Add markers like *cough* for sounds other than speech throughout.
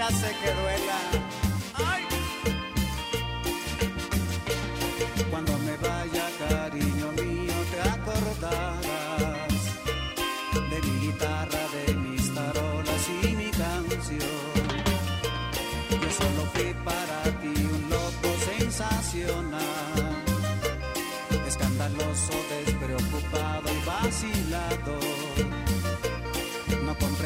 siempre hace que duela. Ay. Cuando me vaya, cariño mío, te acordarás de mi guitarra, de mis tarolas y mi canción. Yo solo fui para ti un loco sensacional, escandaloso, despreocupado y vacilado.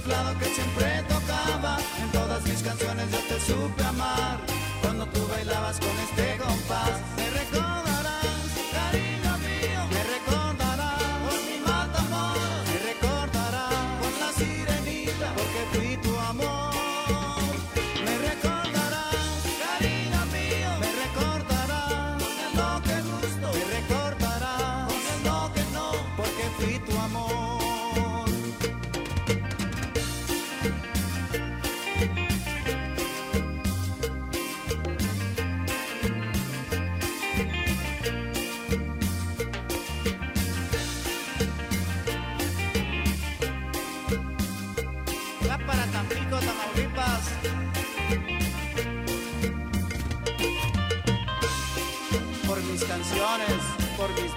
que siempre tocaba. En todas mis canciones yo te supe amar cuando tú bailabas con este compás. Me recordarás,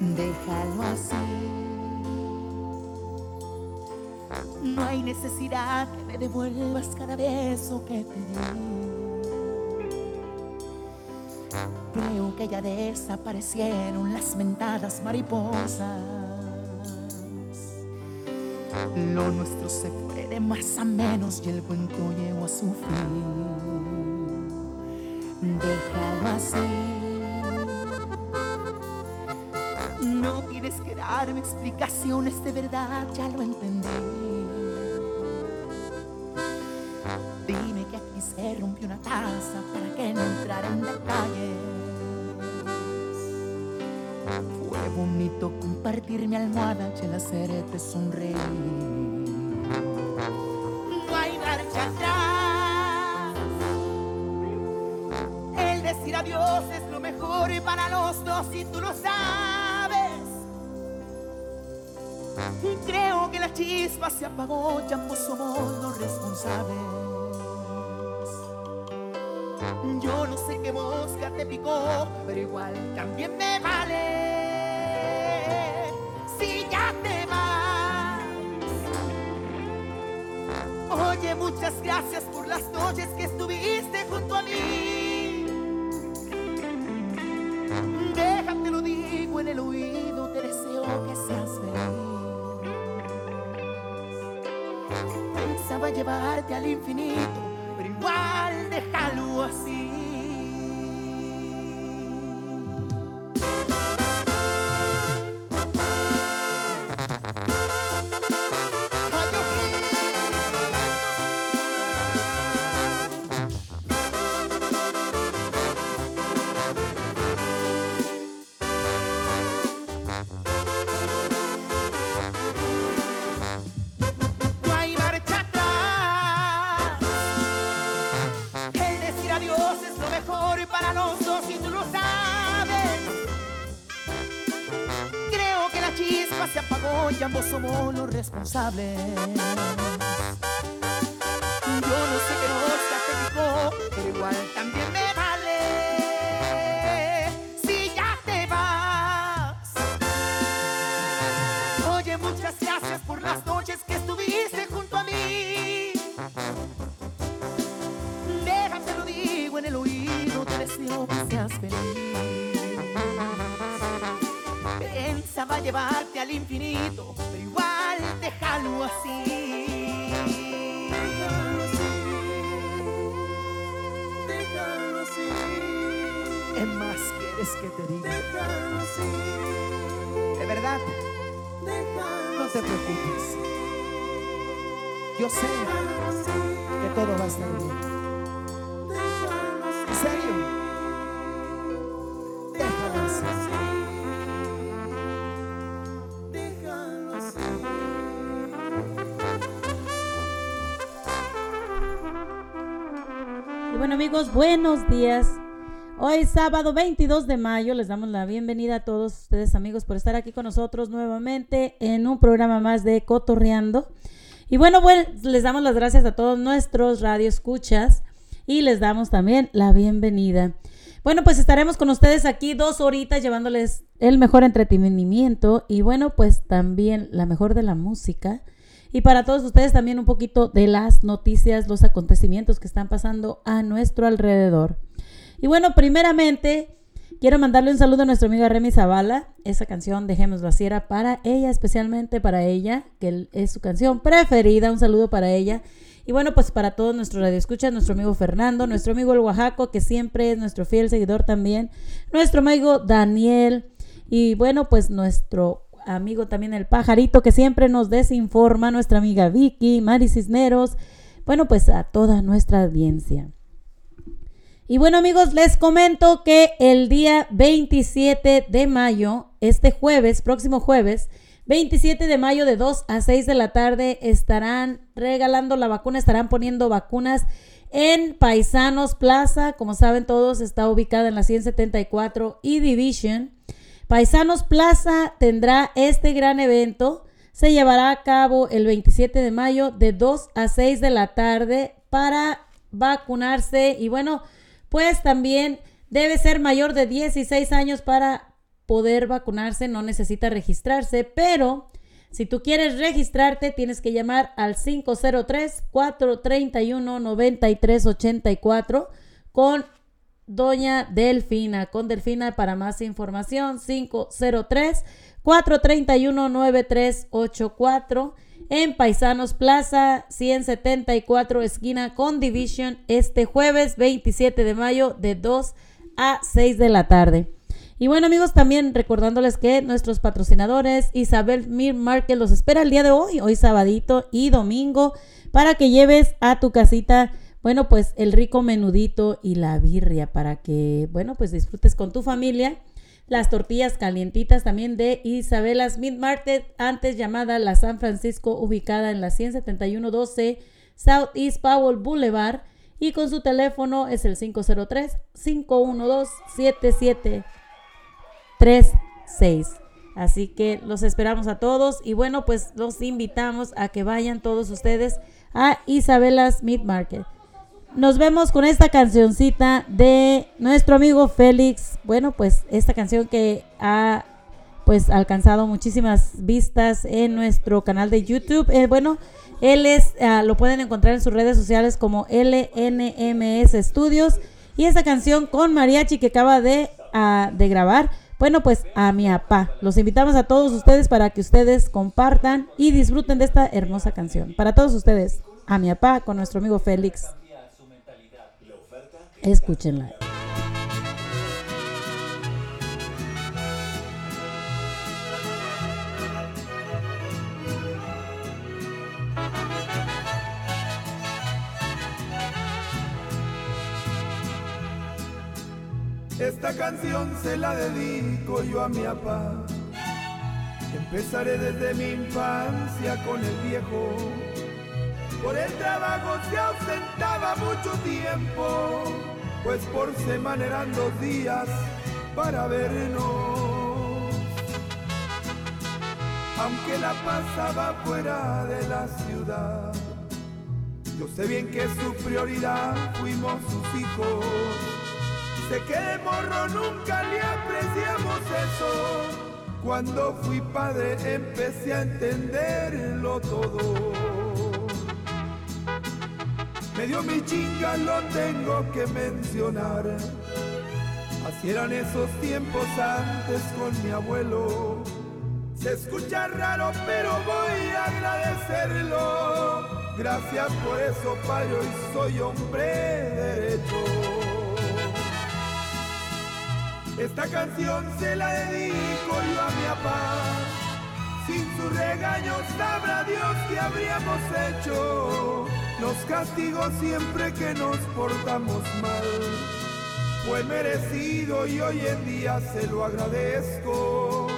Déjalo así. No hay necesidad que me devuelvas cada beso que te di. Creo que ya desaparecieron las mentadas mariposas. Lo nuestro se de más a menos y el cuento llegó a su fin. Déjalo así. No tienes que darme explicaciones de verdad, ya lo entendí. Dime que aquí se rompió una taza para que no entrara en detalles. Fue bonito compartir mi almohada y el hacerte sonreír. Y tú lo sabes. Creo que la chispa se apagó y ambos somos los responsables. Yo no sé qué mosca te picó, pero igual también me vale. Si ya te vas. Oye, muchas gracias por las noches que estuviste junto a mí. Pensaba llevarte al infinito, pero igual déjalo así. Somos que te diga? De verdad, no te preocupes. Yo sé que todo va a estar bien. En serio. Déjalo así. Y bueno amigos, buenos días. Hoy sábado 22 de mayo les damos la bienvenida a todos ustedes amigos por estar aquí con nosotros nuevamente en un programa más de Cotorreando. Y bueno, bueno, les damos las gracias a todos nuestros radioescuchas y les damos también la bienvenida. Bueno, pues estaremos con ustedes aquí dos horitas llevándoles el mejor entretenimiento y bueno, pues también la mejor de la música. Y para todos ustedes también un poquito de las noticias, los acontecimientos que están pasando a nuestro alrededor. Y bueno, primeramente quiero mandarle un saludo a nuestra amiga Remy Zavala. Esa canción Dejémoslo así era para ella, especialmente para ella, que es su canción preferida. Un saludo para ella. Y bueno, pues para todos nuestros radioescuchas, nuestro amigo Fernando, nuestro amigo el Oaxaco, que siempre es nuestro fiel seguidor también, nuestro amigo Daniel, y bueno, pues nuestro amigo también el pajarito, que siempre nos desinforma, nuestra amiga Vicky, Mari Cisneros, bueno, pues a toda nuestra audiencia. Y bueno amigos, les comento que el día 27 de mayo, este jueves, próximo jueves, 27 de mayo de 2 a 6 de la tarde estarán regalando la vacuna, estarán poniendo vacunas en Paisanos Plaza. Como saben todos, está ubicada en la 174 y Division. Paisanos Plaza tendrá este gran evento. Se llevará a cabo el 27 de mayo de 2 a 6 de la tarde para vacunarse. Y bueno, pues también debe ser mayor de 16 años para poder vacunarse, no necesita registrarse, pero si tú quieres registrarte, tienes que llamar al 503-431-9384 con Doña Delfina, con Delfina para más información, 503-431-9384 en Paisanos Plaza 174 esquina con Division este jueves 27 de mayo de 2 a 6 de la tarde. Y bueno amigos, también recordándoles que nuestros patrocinadores Isabel Mir Market los espera el día de hoy, hoy sabadito y domingo, para que lleves a tu casita, bueno, pues el rico menudito y la birria para que, bueno, pues disfrutes con tu familia. Las tortillas calientitas también de Isabelas Meat Market, antes llamada La San Francisco, ubicada en la 17112 Southeast Powell Boulevard. Y con su teléfono es el 503 512 77 36. Así que los esperamos a todos y bueno, pues los invitamos a que vayan todos ustedes a Isabelas Meat Market. Nos vemos con esta cancioncita de nuestro amigo Félix. Bueno, pues esta canción que ha pues alcanzado muchísimas vistas en nuestro canal de YouTube. Eh, bueno, él es, ah, lo pueden encontrar en sus redes sociales como LNMS Studios. Y esta canción con mariachi que acaba de, ah, de grabar bueno, pues a mi papá. Los invitamos a todos ustedes para que ustedes compartan y disfruten de esta hermosa canción. Para todos ustedes, a mi papá con nuestro amigo Félix. Escúchenla. Esta canción se la dedico yo a mi papá. Empezaré desde mi infancia con el viejo. Por el trabajo se ausentaba mucho tiempo, pues por semana eran dos días para vernos. aunque la pasaba fuera de la ciudad. Yo sé bien que su prioridad fuimos sus hijos. Sé que de morro nunca le apreciamos eso. Cuando fui padre empecé a entenderlo todo. Me dio mi chinga, lo tengo que mencionar. Así eran esos tiempos antes con mi abuelo. Se escucha raro, pero voy a agradecerlo. Gracias por eso, padre, hoy soy hombre derecho. Esta canción se la dedico yo a mi papá. Sin su regaño sabrá Dios que habríamos hecho. Nos castigó siempre que nos portamos mal. Fue merecido y hoy en día se lo agradezco.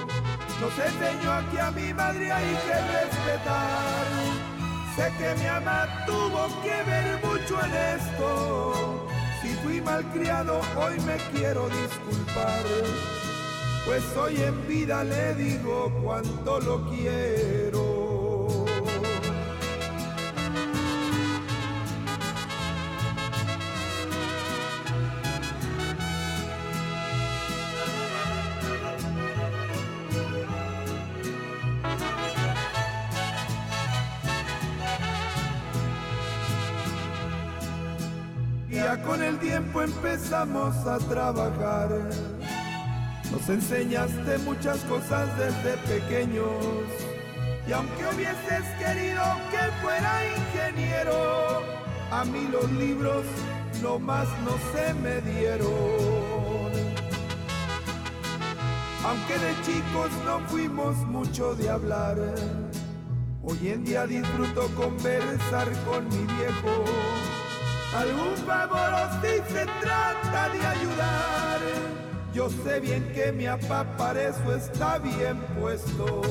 Nos enseñó aquí a mi madre hay que respetar. Sé que mi mamá tuvo que ver mucho en esto. Si fui malcriado, hoy me quiero disculpar. Pues hoy en vida le digo cuánto lo quiero. con el tiempo empezamos a trabajar. Nos enseñaste muchas cosas desde pequeños. Y aunque hubieses querido que fuera ingeniero, a mí los libros más no se me dieron. Aunque de chicos no fuimos mucho de hablar, hoy en día disfruto conversar con mi viejo algún favor si se trata de ayudar. Yo sé bien que mi papá para eso está bien puesto.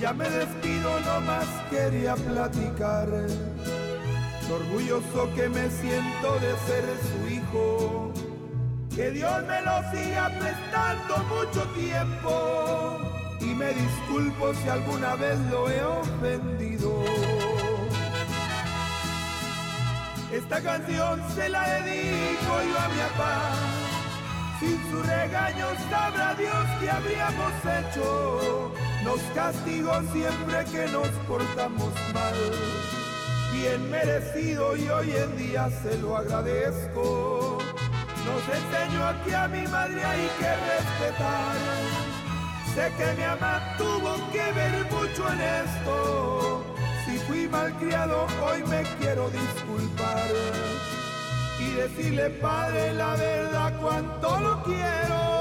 Ya me despido, más quería platicar. Lo orgulloso que me siento de ser su hijo. Que Dios me lo siga prestando mucho tiempo. Y me disculpo si alguna vez lo he ofendido. Esta canción se la dedico yo a mi papá. Sin su regaño sabrá Dios que habríamos hecho. Nos castigó siempre que nos portamos mal. Bien merecido y hoy en día se lo agradezco. Nos enseñó aquí a mi madre hay que respetar. Sé que mi mamá tuvo que ver mucho en esto fui malcriado, hoy me quiero disculpar y decirle, Padre, la verdad, cuánto lo quiero.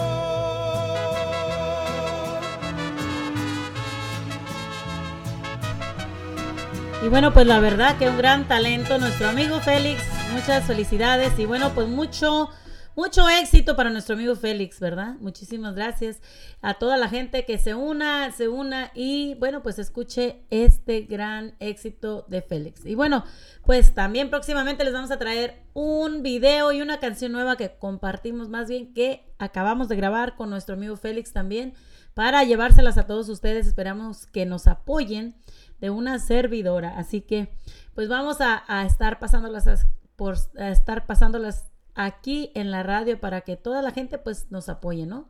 Y bueno, pues la verdad que un gran talento, nuestro amigo Félix, muchas felicidades y bueno, pues mucho mucho éxito para nuestro amigo Félix, ¿verdad? Muchísimas gracias a toda la gente que se una, se una y bueno, pues escuche este gran éxito de Félix. Y bueno, pues también próximamente les vamos a traer un video y una canción nueva que compartimos más bien que acabamos de grabar con nuestro amigo Félix también para llevárselas a todos ustedes. Esperamos que nos apoyen de una servidora. Así que pues vamos a, estar pasándolas por a estar pasándolas aquí en la radio para que toda la gente pues nos apoye, ¿no?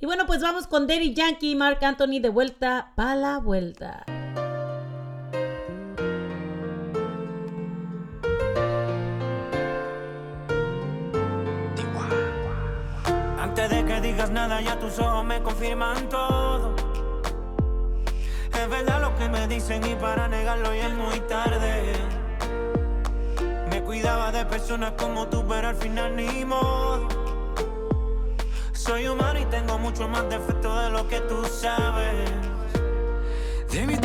Y bueno, pues vamos con Daddy Yankee y Mark Anthony de vuelta para la vuelta. Antes de que digas nada, ya tus ojos me confirman todo. Es verdad lo que me dicen y para negarlo ya es muy tarde cuidaba de personas como tú, pero al final ni modo. Soy humano y tengo mucho más defecto de lo que tú sabes. De mí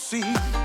see.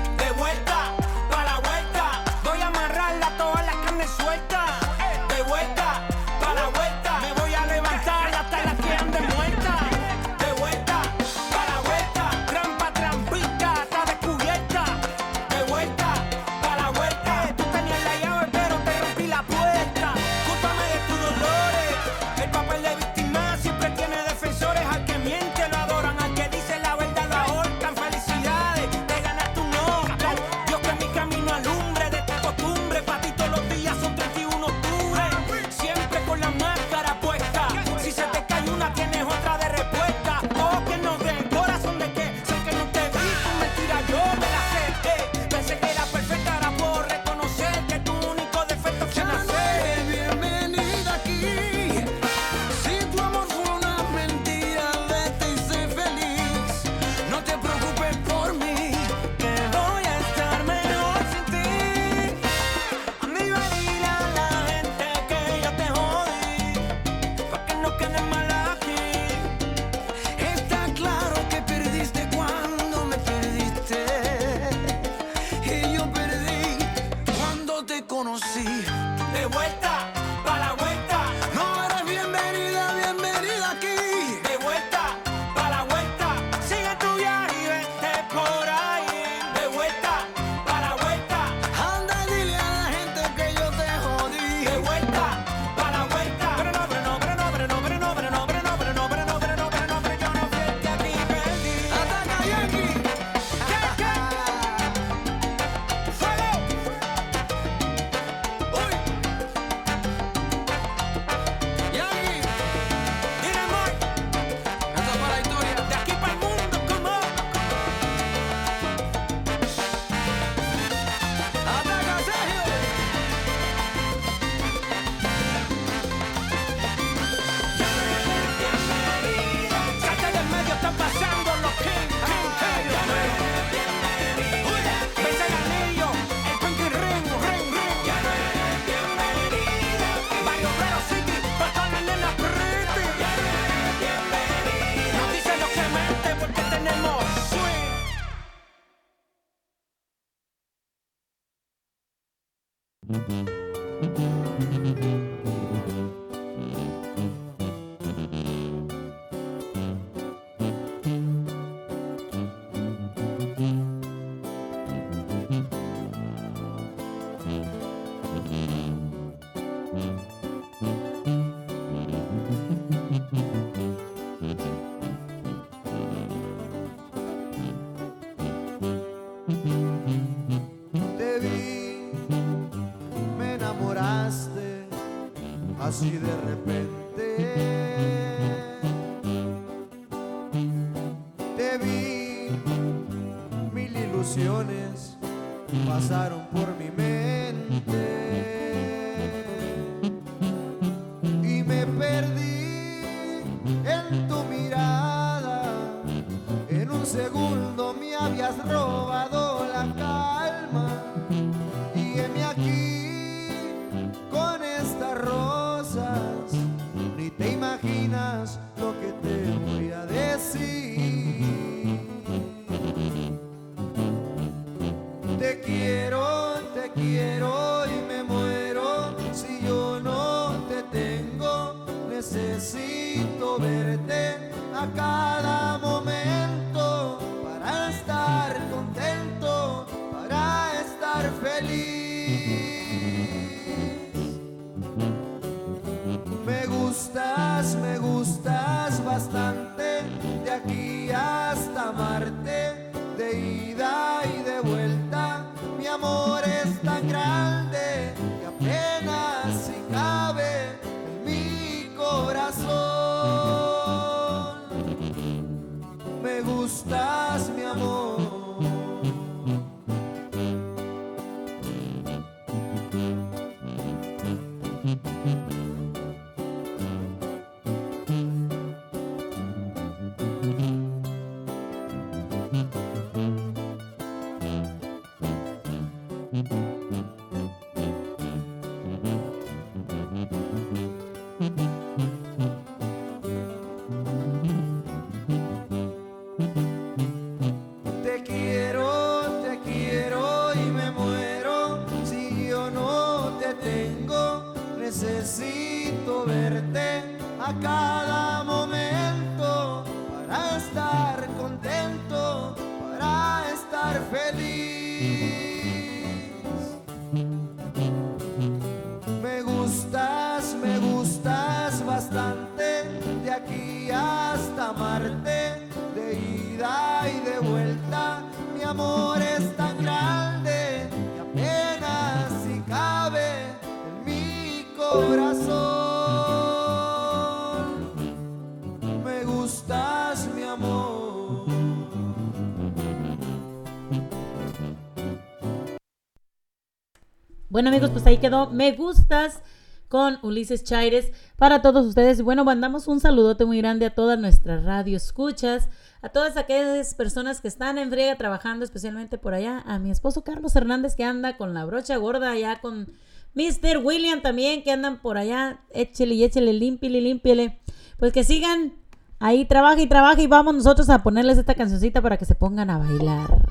Bueno amigos, pues ahí quedó. Me gustas con Ulises Chaires para todos ustedes. Bueno, mandamos un saludote muy grande a todas nuestras radio escuchas, a todas aquellas personas que están en friega trabajando, especialmente por allá, a mi esposo Carlos Hernández que anda con la brocha gorda allá con Mr. William también que andan por allá, échele y échele, límpiele, límpiele. Pues que sigan ahí, trabaja y trabaja y vamos nosotros a ponerles esta cancioncita para que se pongan a bailar.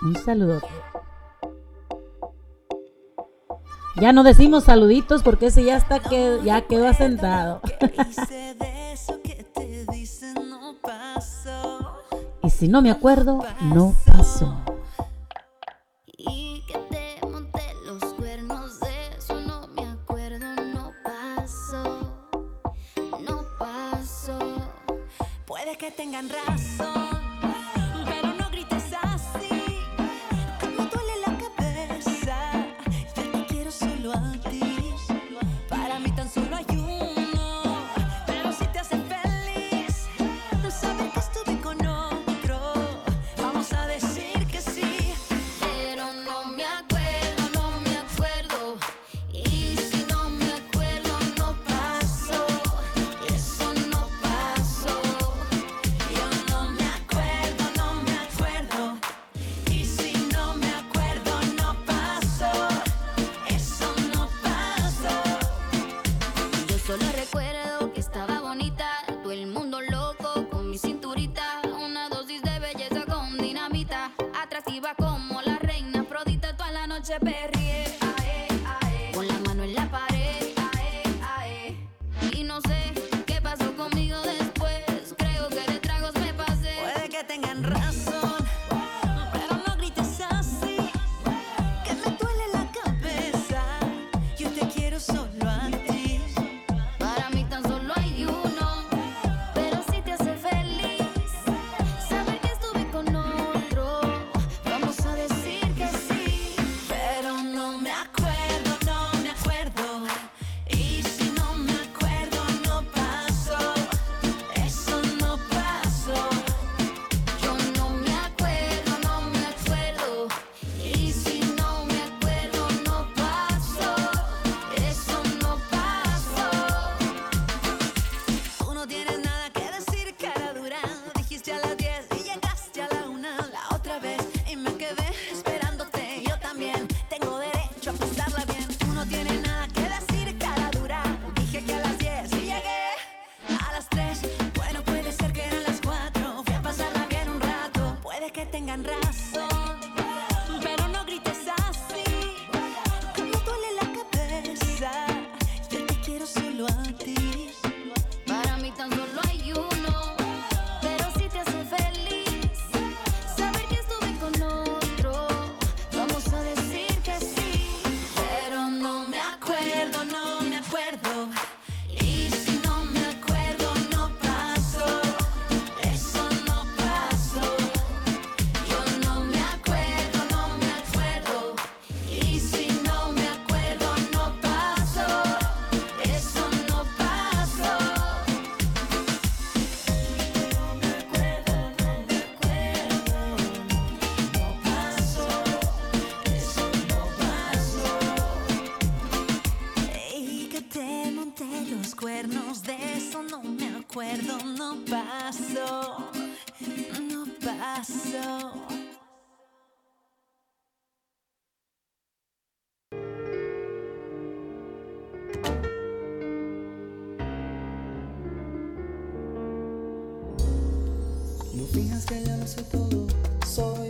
Un saludote. Ya no decimos saluditos porque ese ya está que ya quedó asentado. y si no me acuerdo, no pasó. Que tengan razón. Me rasgalhando seu tolo. Só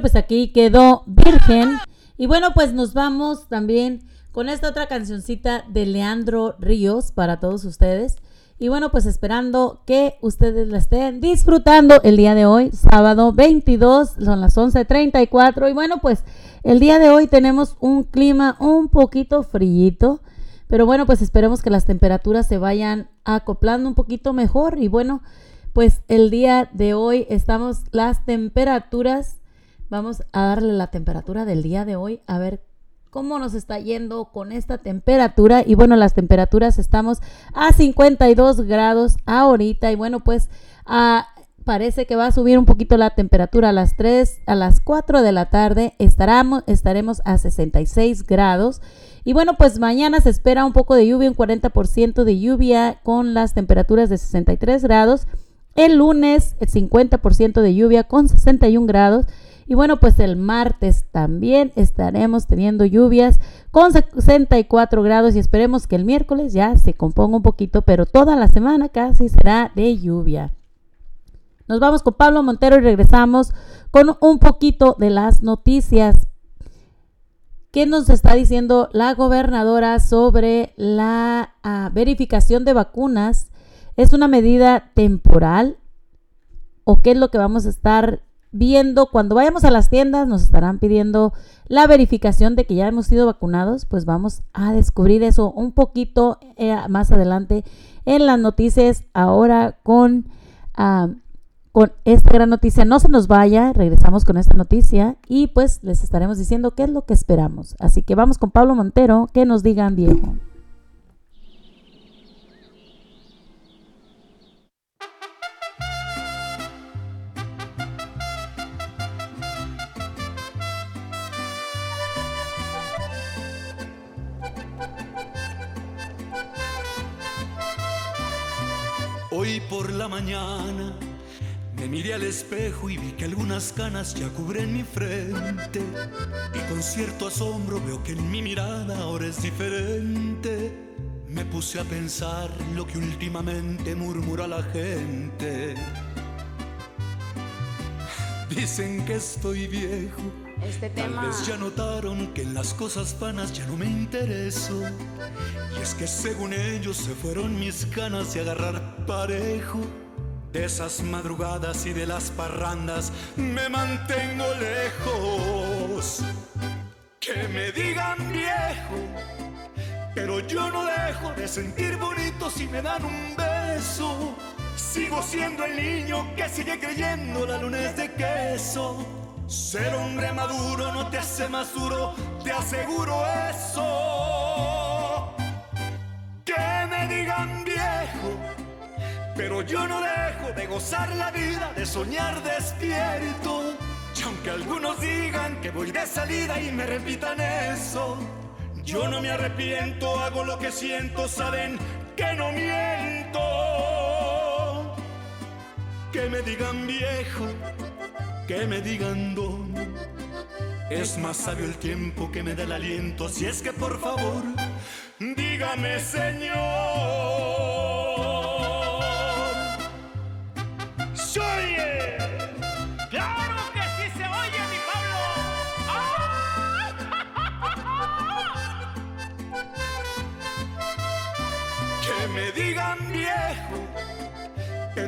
Pues aquí quedó Virgen. Y bueno, pues nos vamos también con esta otra cancioncita de Leandro Ríos para todos ustedes. Y bueno, pues esperando que ustedes la estén disfrutando el día de hoy, sábado 22, son las 11.34. Y bueno, pues el día de hoy tenemos un clima un poquito frío. Pero bueno, pues esperemos que las temperaturas se vayan acoplando un poquito mejor. Y bueno, pues el día de hoy estamos las temperaturas. Vamos a darle la temperatura del día de hoy a ver cómo nos está yendo con esta temperatura. Y bueno, las temperaturas estamos a 52 grados ahorita. Y bueno, pues ah, parece que va a subir un poquito la temperatura a las 3, a las 4 de la tarde. Estaremos, estaremos a 66 grados. Y bueno, pues mañana se espera un poco de lluvia, un 40% de lluvia con las temperaturas de 63 grados. El lunes, el 50% de lluvia con 61 grados. Y bueno, pues el martes también estaremos teniendo lluvias con 64 grados y esperemos que el miércoles ya se componga un poquito, pero toda la semana casi será de lluvia. Nos vamos con Pablo Montero y regresamos con un poquito de las noticias. ¿Qué nos está diciendo la gobernadora sobre la ah, verificación de vacunas? ¿Es una medida temporal? ¿O qué es lo que vamos a estar viendo cuando vayamos a las tiendas? Nos estarán pidiendo la verificación de que ya hemos sido vacunados. Pues vamos a descubrir eso un poquito eh, más adelante en las noticias. Ahora con, ah, con esta gran noticia. No se nos vaya, regresamos con esta noticia y pues les estaremos diciendo qué es lo que esperamos. Así que vamos con Pablo Montero, que nos digan viejo. Hoy por la mañana me miré al espejo y vi que algunas canas ya cubren mi frente. Y con cierto asombro veo que en mi mirada ahora es diferente. Me puse a pensar lo que últimamente murmura la gente. Dicen que estoy viejo. Este Tal vez ya notaron que en las cosas vanas ya no me intereso. Y es que según ellos se fueron mis ganas de agarrar parejo. De esas madrugadas y de las parrandas me mantengo lejos. Que me digan viejo, pero yo no dejo de sentir bonito si me dan un beso. Sigo siendo el niño que sigue creyendo la luna es de queso. Ser hombre maduro no te hace más duro, te aseguro eso. Que me digan viejo, pero yo no dejo de gozar la vida, de soñar despierto. Y aunque algunos digan que voy de salida y me repitan eso, yo no me arrepiento, hago lo que siento, saben que no miento. Que me digan viejo, que me digan don. Es más sabio el tiempo que me da el aliento, así es que por favor, dígame señor. ¡Se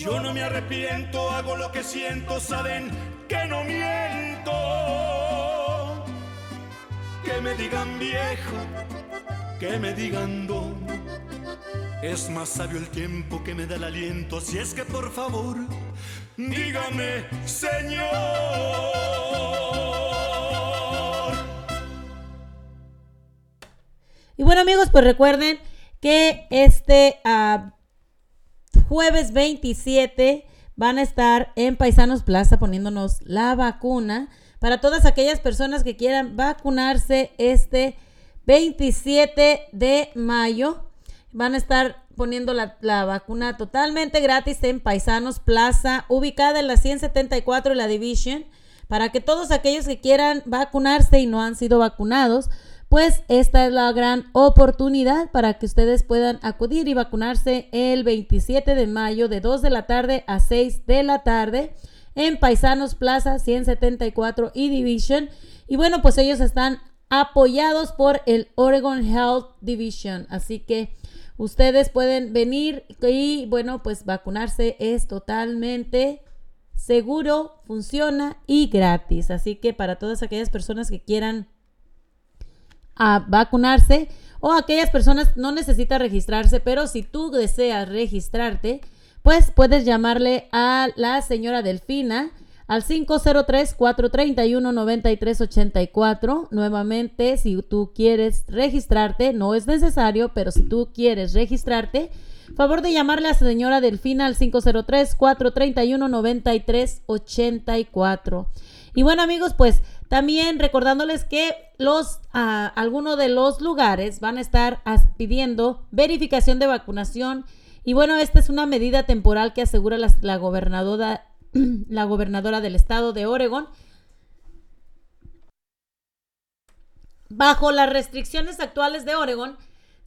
yo no me arrepiento, hago lo que siento, saben que no miento. Que me digan viejo, que me digan don. Es más sabio el tiempo que me da el aliento, así es que por favor, dígame, Señor. Y bueno amigos, pues recuerden que este ah, jueves 27 van a estar en Paisanos Plaza poniéndonos la vacuna para todas aquellas personas que quieran vacunarse este 27 de mayo. Van a estar poniendo la, la vacuna totalmente gratis en Paisanos Plaza, ubicada en la 174 y la Division, para que todos aquellos que quieran vacunarse y no han sido vacunados, pues esta es la gran oportunidad para que ustedes puedan acudir y vacunarse el 27 de mayo de 2 de la tarde a 6 de la tarde en Paisanos Plaza 174 y Division. Y bueno, pues ellos están apoyados por el Oregon Health Division. Así que ustedes pueden venir y bueno, pues vacunarse es totalmente seguro, funciona y gratis. Así que para todas aquellas personas que quieran a vacunarse o aquellas personas no necesita registrarse, pero si tú deseas registrarte, pues puedes llamarle a la señora Delfina al 503-431-9384. Nuevamente, si tú quieres registrarte, no es necesario, pero si tú quieres registrarte, favor de llamarle a la señora Delfina al 503-431-9384. Y bueno amigos, pues también recordándoles que los ah, algunos de los lugares van a estar pidiendo verificación de vacunación y bueno, esta es una medida temporal que asegura la, gobernadora *clears throat* la gobernadora del estado de Oregon bajo las restricciones actuales de Oregon.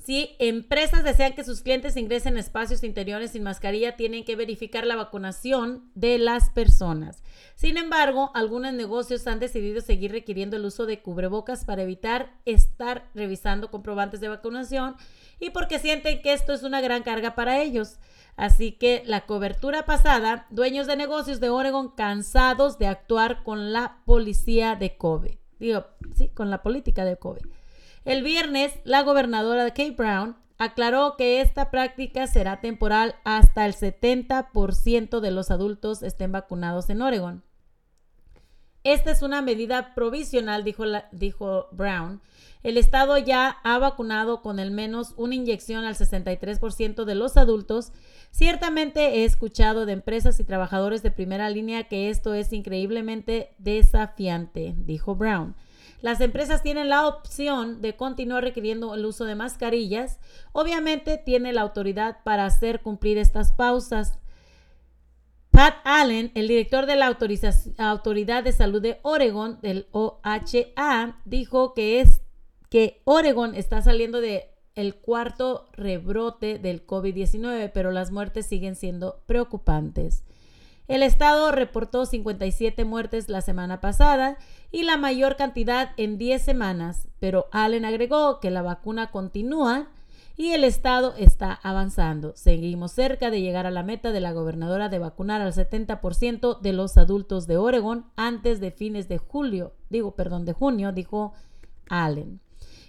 Si empresas desean que sus clientes ingresen a espacios interiores sin mascarilla, tienen que verificar la vacunación de las personas. Sin embargo, algunos negocios han decidido seguir requiriendo el uso de cubrebocas para evitar estar revisando comprobantes de vacunación y porque sienten que esto es una gran carga para ellos. Así que la cobertura pasada, dueños de negocios de Oregon cansados de actuar con la policía de COVID. Digo, sí, con la política de COVID. El viernes, la gobernadora Kate Brown aclaró que esta práctica será temporal hasta el 70% de los adultos estén vacunados en Oregon. Esta es una medida provisional, dijo, dijo Brown. El Estado ya ha vacunado con al menos una inyección al 63% de los adultos. Ciertamente he escuchado de empresas y trabajadores de primera línea que esto es increíblemente desafiante, dijo Brown. Las empresas tienen la opción de continuar requiriendo el uso de mascarillas. Obviamente tiene la autoridad para hacer cumplir estas pausas. Pat Allen, el director de la Autoridad de Salud de Oregon, del OHA, dijo que es que Oregon está saliendo de cuarto rebrote del COVID-19, pero las muertes siguen siendo preocupantes. El estado reportó 57 muertes la semana pasada y la mayor cantidad en 10 semanas, pero Allen agregó que la vacuna continúa y el estado está avanzando. Seguimos cerca de llegar a la meta de la gobernadora de vacunar al 70% de los adultos de Oregon antes de fines de julio, digo, perdón, de junio, dijo Allen.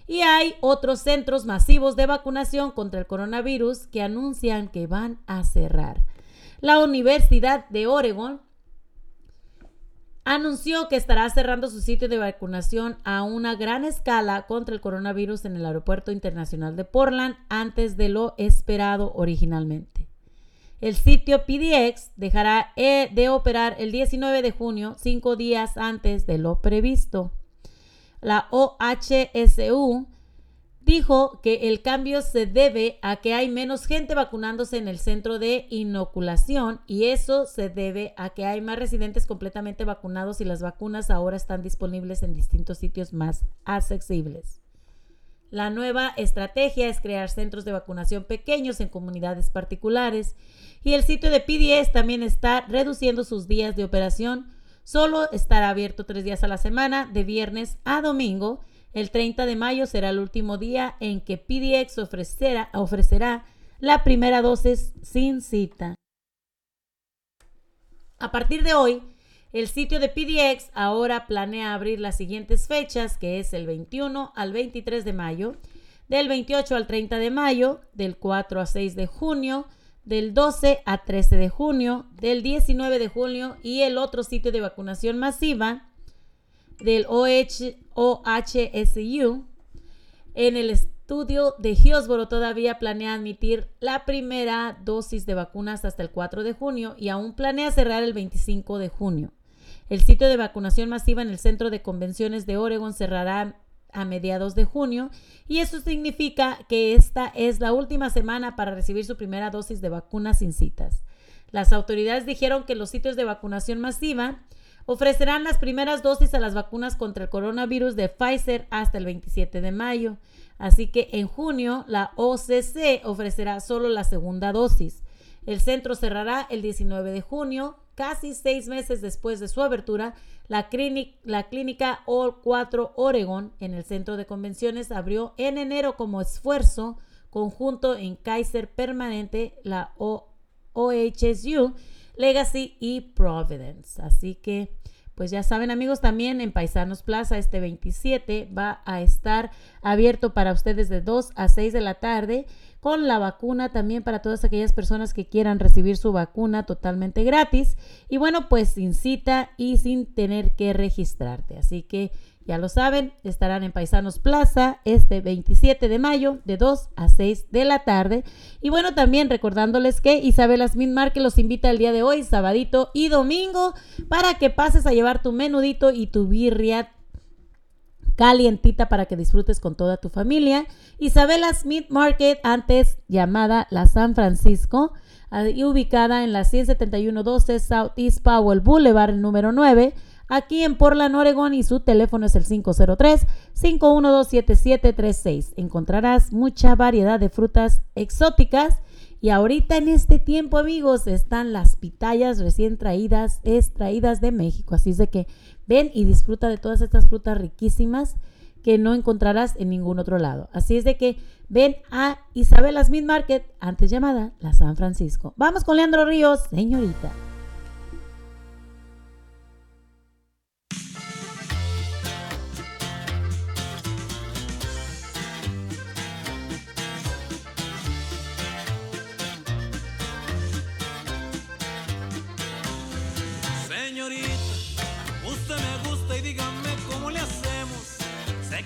Y hay otros centros masivos de vacunación contra el coronavirus que anuncian que van a cerrar. La Universidad de Oregon anunció que estará cerrando su sitio de vacunación a una gran escala contra el coronavirus en el Aeropuerto Internacional de Portland antes de lo esperado originalmente. El sitio PDX dejará eh, de operar el 19 de junio, cinco días antes de lo previsto. La OHSU dijo que el cambio se debe a que hay menos gente vacunándose en el centro de inoculación y eso se debe a que hay más residentes completamente vacunados y las vacunas ahora están disponibles en distintos sitios más accesibles. La nueva estrategia es crear centros de vacunación pequeños en comunidades particulares y el sitio de PDS también está reduciendo sus días de operación. Solo estará abierto tres días a la semana, de viernes a domingo. El 30 de mayo será el último día en que PDX ofrecerá, ofrecerá la primera dosis sin cita. A partir de hoy, el sitio de PDX ahora planea abrir las siguientes fechas, que es el 21 al 23 de mayo, del 28 al 30 de mayo, del 4 a 6 de junio, del 12 a 13 de junio, del 19 de junio y el otro sitio de vacunación masiva del OH, OHSU. En el estudio de Hillsboro todavía planea admitir la primera dosis de vacunas hasta el 4 de junio y aún planea cerrar el 25 de junio. El sitio de vacunación masiva en el Centro de Convenciones de Oregon cerrará a mediados de junio y eso significa que esta es la última semana para recibir su primera dosis de vacuna sin citas. Las autoridades dijeron que los sitios de vacunación masiva ofrecerán las primeras dosis a las vacunas contra el coronavirus de Pfizer hasta el 27 de mayo. Así que en junio la OCC ofrecerá solo la segunda dosis. El centro cerrará el 19 de junio, casi seis meses después de su abertura. La, clínica, All 4 Oregon en el centro de convenciones abrió en enero como esfuerzo conjunto en Kaiser Permanente, la OHSU, Legacy y Providence. Así que, pues ya saben amigos, también en Paisanos Plaza este 27 va a estar abierto para ustedes de 2 a 6 de la tarde con la vacuna también para todas aquellas personas que quieran recibir su vacuna totalmente gratis y bueno, pues sin cita y sin tener que registrarte. Así que ya lo saben, estarán en Paisanos Plaza este 27 de mayo de 2 a 6 de la tarde. Y bueno, también recordándoles que Isabela Smith Marque los invita el día de hoy, sabadito y domingo, para que pases a llevar tu menudito y tu birria calientita para que disfrutes con toda tu familia. Isabela Smith Market, antes llamada la San Francisco, y ubicada en la 17112 Southeast Powell Boulevard, número 9 aquí en Portland, Oregon, y su teléfono es el 503-512-7736. Encontrarás mucha variedad de frutas exóticas. Y ahorita en este tiempo, amigos, están las pitayas recién traídas, extraídas de México. Así es de que ven y disfruta de todas estas frutas riquísimas que no encontrarás en ningún otro lado. Así es de que ven a Isabela Smith Market, antes llamada la San Francisco. Vamos con Leandro Ríos, señorita.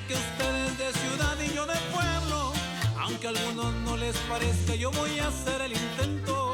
que usted es de ciudad y yo de pueblo. Aunque a algunos no les parezca, yo voy a hacer el intento.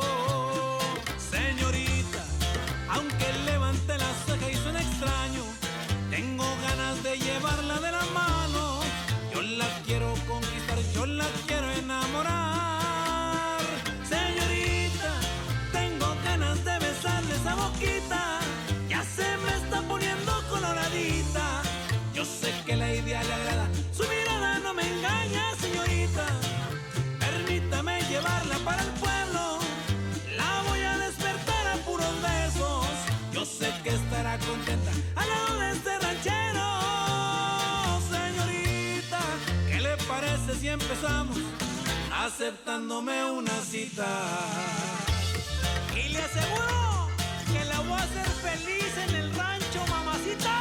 aceptándome una cita. Y le aseguro que la voy a hacer feliz en el rancho, mamacita.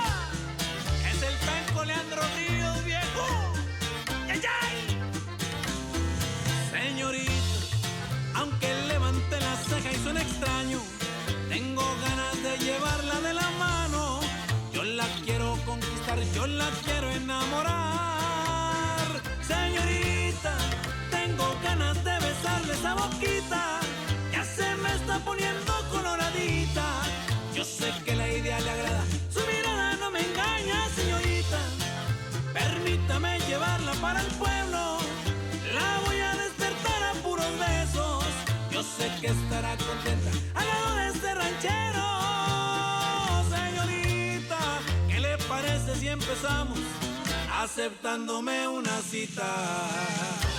Es el tanco Leandro Ríos viejo. ¡Yay, yay! Señorita, aunque levante la ceja y suena extraño, tengo ganas de llevarla de la mano. Yo la quiero conquistar, yo la quiero para el pueblo, la voy a despertar a puros besos. Yo sé que estará contenta al lado de este ranchero. Señorita, ¿qué le parece si empezamos aceptándome una cita?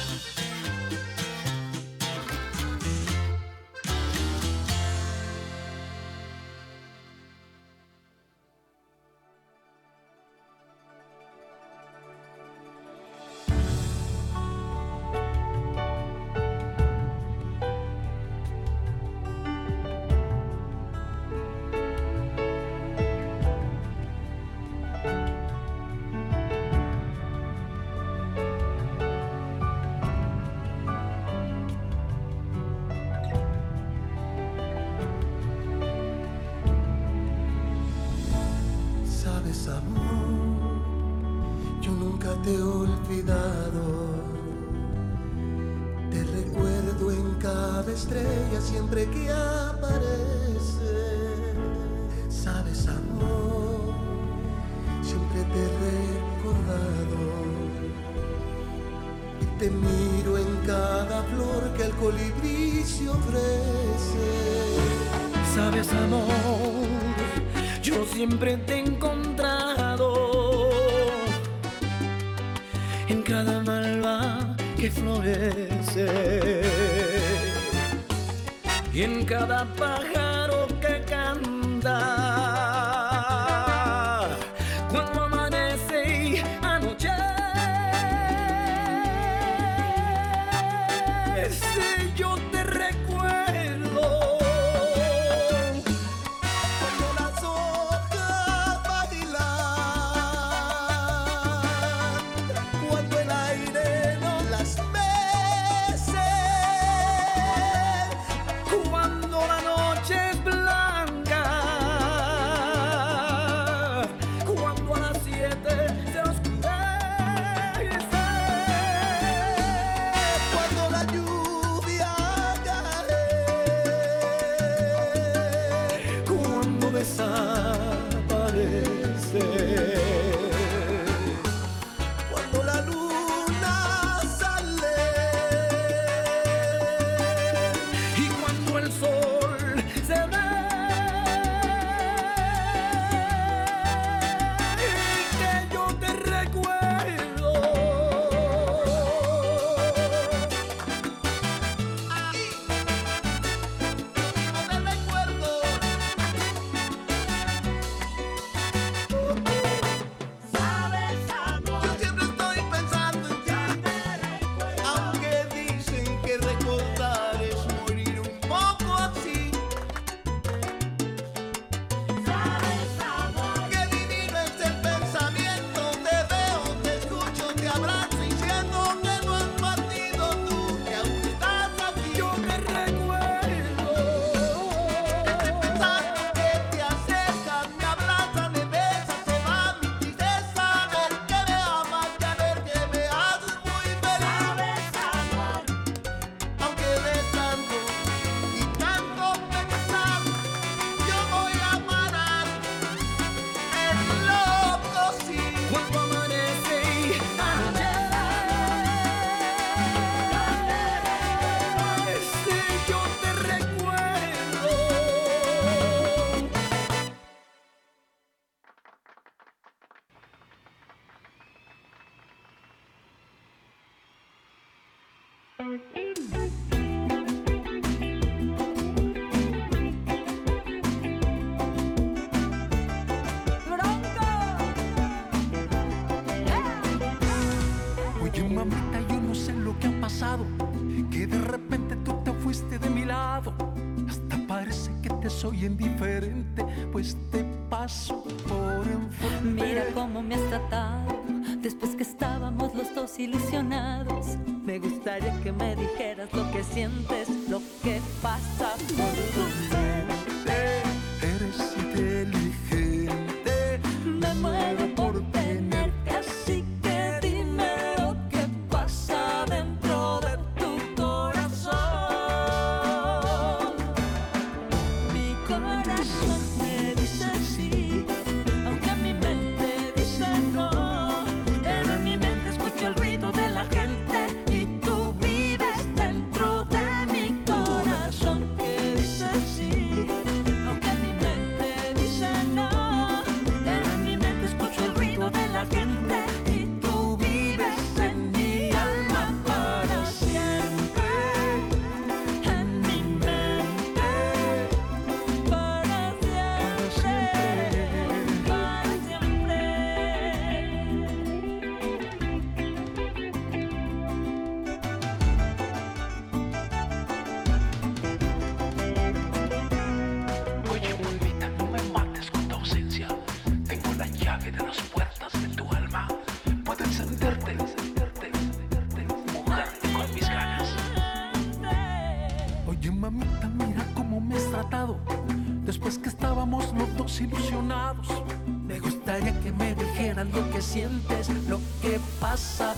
Te sientes, lo que pasa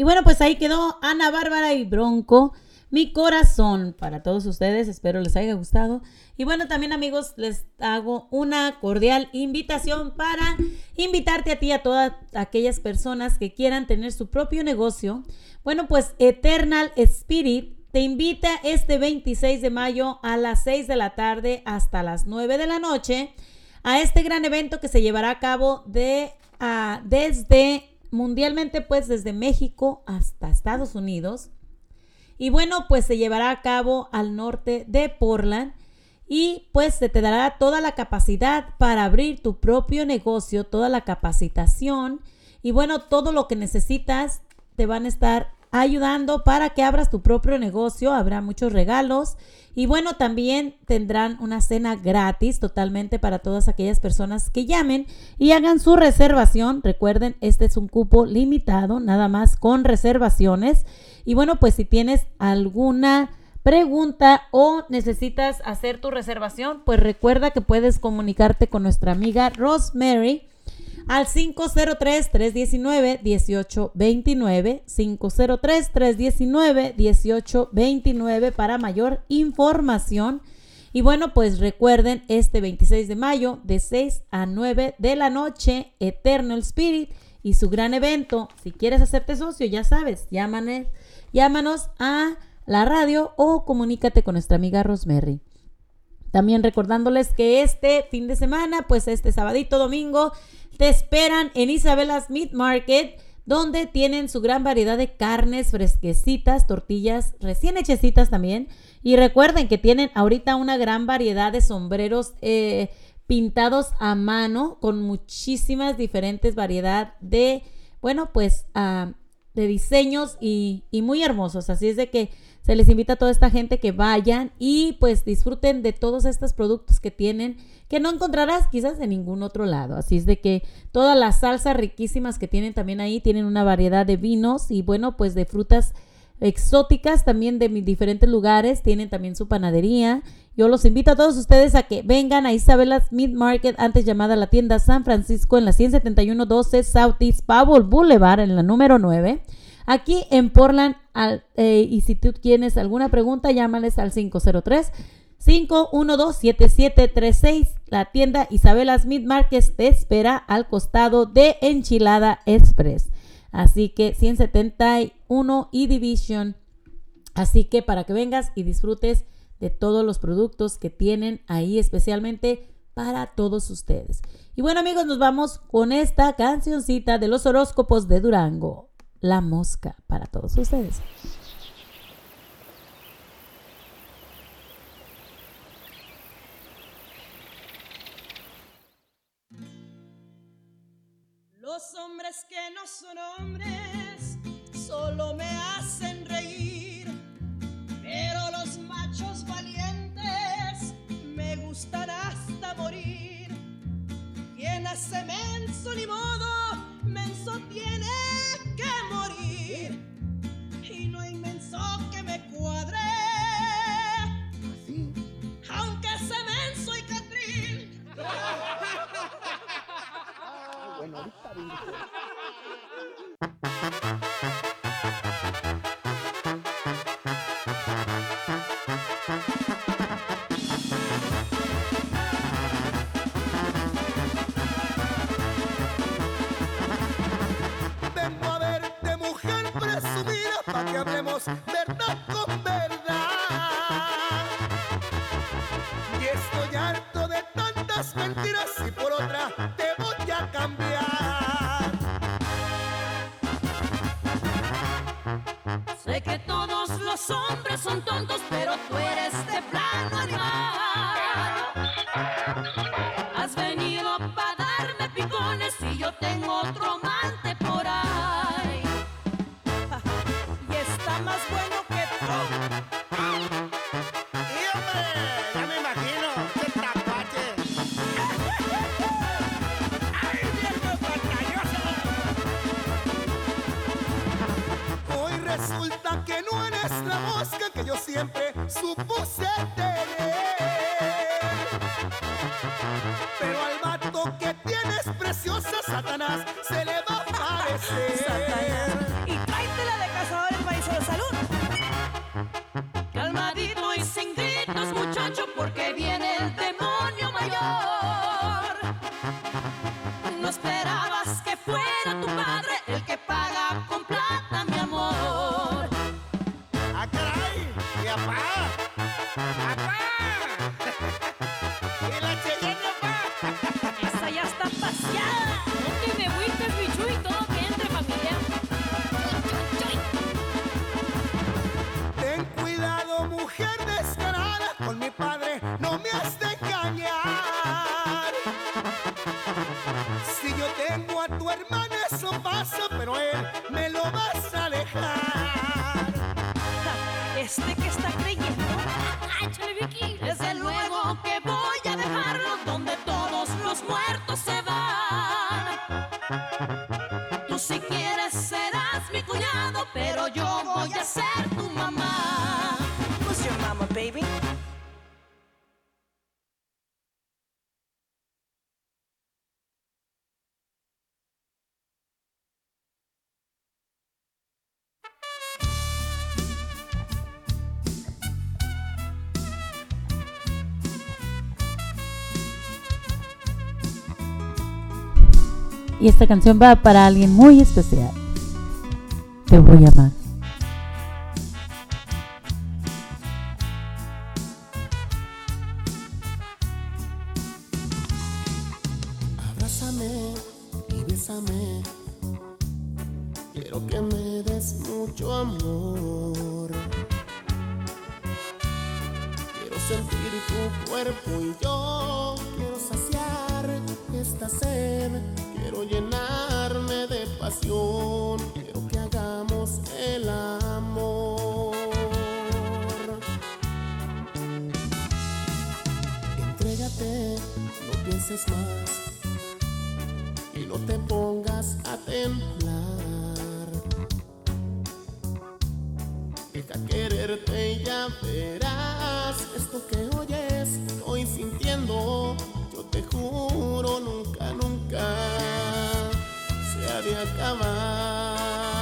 Y bueno, pues ahí quedó Ana Bárbara y Bronco. Mi corazón para todos ustedes, espero les haya gustado. Y bueno, también amigos, les hago una cordial invitación para invitarte a ti, a todas aquellas personas que quieran tener su propio negocio. Bueno, pues Eternal Spirit te invita este 26 de mayo a las 6 de la tarde hasta las 9 de la noche a este gran evento que se llevará a cabo de, ah, desde mundialmente, pues desde México hasta Estados Unidos. Y bueno, pues se llevará a cabo al norte de Portland y pues se te dará toda la capacidad para abrir tu propio negocio, toda la capacitación y bueno, todo lo que necesitas te van a estar ayudando para que abras tu propio negocio, habrá muchos regalos y bueno, también tendrán una cena gratis totalmente para todas aquellas personas que llamen y hagan su reservación. Recuerden, este es un cupo limitado, nada más con reservaciones. Y bueno, pues si tienes alguna pregunta o necesitas hacer tu reservación, pues recuerda que puedes comunicarte con nuestra amiga Rosemary al 503-319-1829, 503-319-1829 para mayor información. Y bueno, pues recuerden, este 26 de mayo de 6 a 9 de la noche, Eternal Spirit y su gran evento. Si quieres hacerte socio, ya sabes, llámanos, llámanos a la radio o comunícate con nuestra amiga Rosemary. También recordándoles que este fin de semana, pues este sabadito, domingo, te esperan en Isabella's Meat Market, donde tienen su gran variedad de carnes fresquecitas, tortillas recién hechecitas también. Y recuerden que tienen ahorita una gran variedad de sombreros eh, pintados a mano con muchísimas diferentes variedad de, bueno, pues ah, de diseños y, y muy hermosos. Así es de que se les invita a toda esta gente que vayan y pues disfruten de todos estos productos que tienen que no encontrarás quizás en ningún otro lado. Así es de que todas las salsas riquísimas que tienen también ahí tienen una variedad de vinos y bueno, pues de frutas exóticas también de diferentes lugares. Tienen también su panadería. Yo los invito a todos ustedes a que vengan a Isabella's Meat Market, antes llamada la tienda San Francisco, en la 17112 Southeast Powell Boulevard, en la número 9. Aquí en Portland, al- eh, y si tú tienes alguna pregunta, llámales al 503 512-7736. La tienda Isabella's Meat Market te espera al costado de Enchilada Express. Así que 171 y Division. Así que para que vengas y disfrutes de todos los productos que tienen ahí especialmente para todos ustedes. Y bueno amigos, nos vamos con esta cancioncita de los horóscopos de Durango. La mosca para todos ustedes. Los hombres que no son hombres solo me hacen reír, pero los machos valientes me gustan hasta morir. Quien hace menso ni modo, menso tiene Vengo a verte, mujer presumida, para que hablemos verdad con verdad. Y estoy harto de tantas mentiras y por otra te voy a cambiar. Pero yo voy a ser tu mamá. Who's your mama, baby? Y esta canción va para alguien muy especial. Te voy a amar. Abrázame y bésame. Quiero que me des mucho amor. Quiero sentir tu cuerpo y yo quiero saciar esta sed. Quiero llenarme de pasión el amor. Entrégate, no pienses más y no te pongas a temblar. Deja quererte y ya verás esto que oyes, estoy sintiendo. Yo te juro, nunca, nunca se ha de acabar.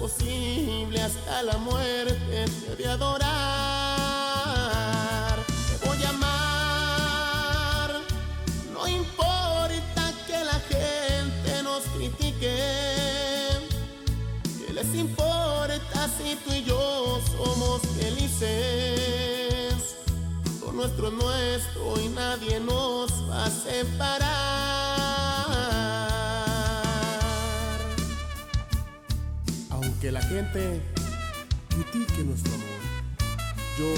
Posible hasta la muerte de adorar. Te voy a amar. No importa que la gente nos critique. ¿Qué les importa si tú y yo somos felices? Lo nuestro es nuestro y nadie nos va a separar. Aunque la gente critique nuestro amor, yo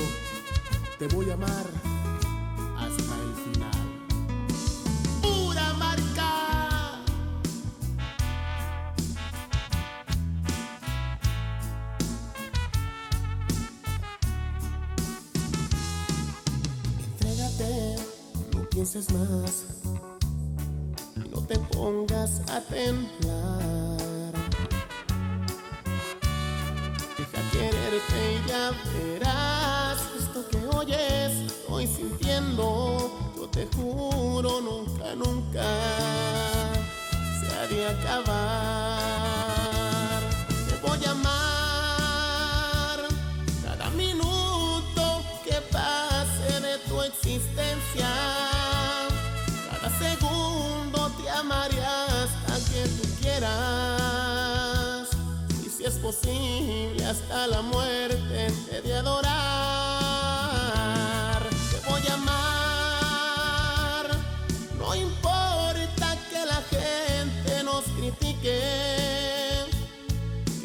te voy a amar hasta el final. Pura marca. Entrégate, no pienses más no te pongas a temblar. Quererte y ya verás esto que oyes, estoy sintiendo. Yo te juro, nunca, nunca se ha de acabar. Hasta la muerte de adorar. Te voy a amar. No importa que la gente nos critique.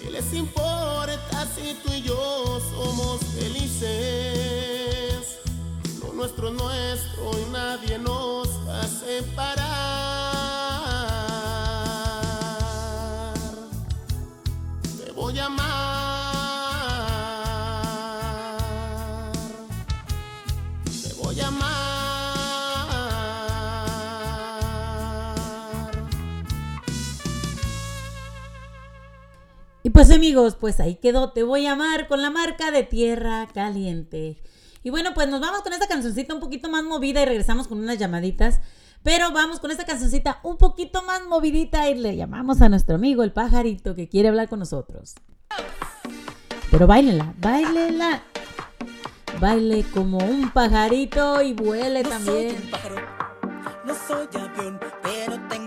¿Qué les importa si tú y yo somos felices? Lo nuestro es nuestro y nadie nos va a separar. Pues amigos, pues ahí quedó. Te voy a amar con la marca de Tierra Caliente. Y bueno, pues nos vamos con esta cancioncita un poquito más movida y regresamos con unas llamaditas. Pero vamos con esta cancioncita un poquito más movidita y le llamamos a nuestro amigo el pajarito que quiere hablar con nosotros. Pero bailela, bailela. Baile como un pajarito y vuele también. No soy avión, pero tengo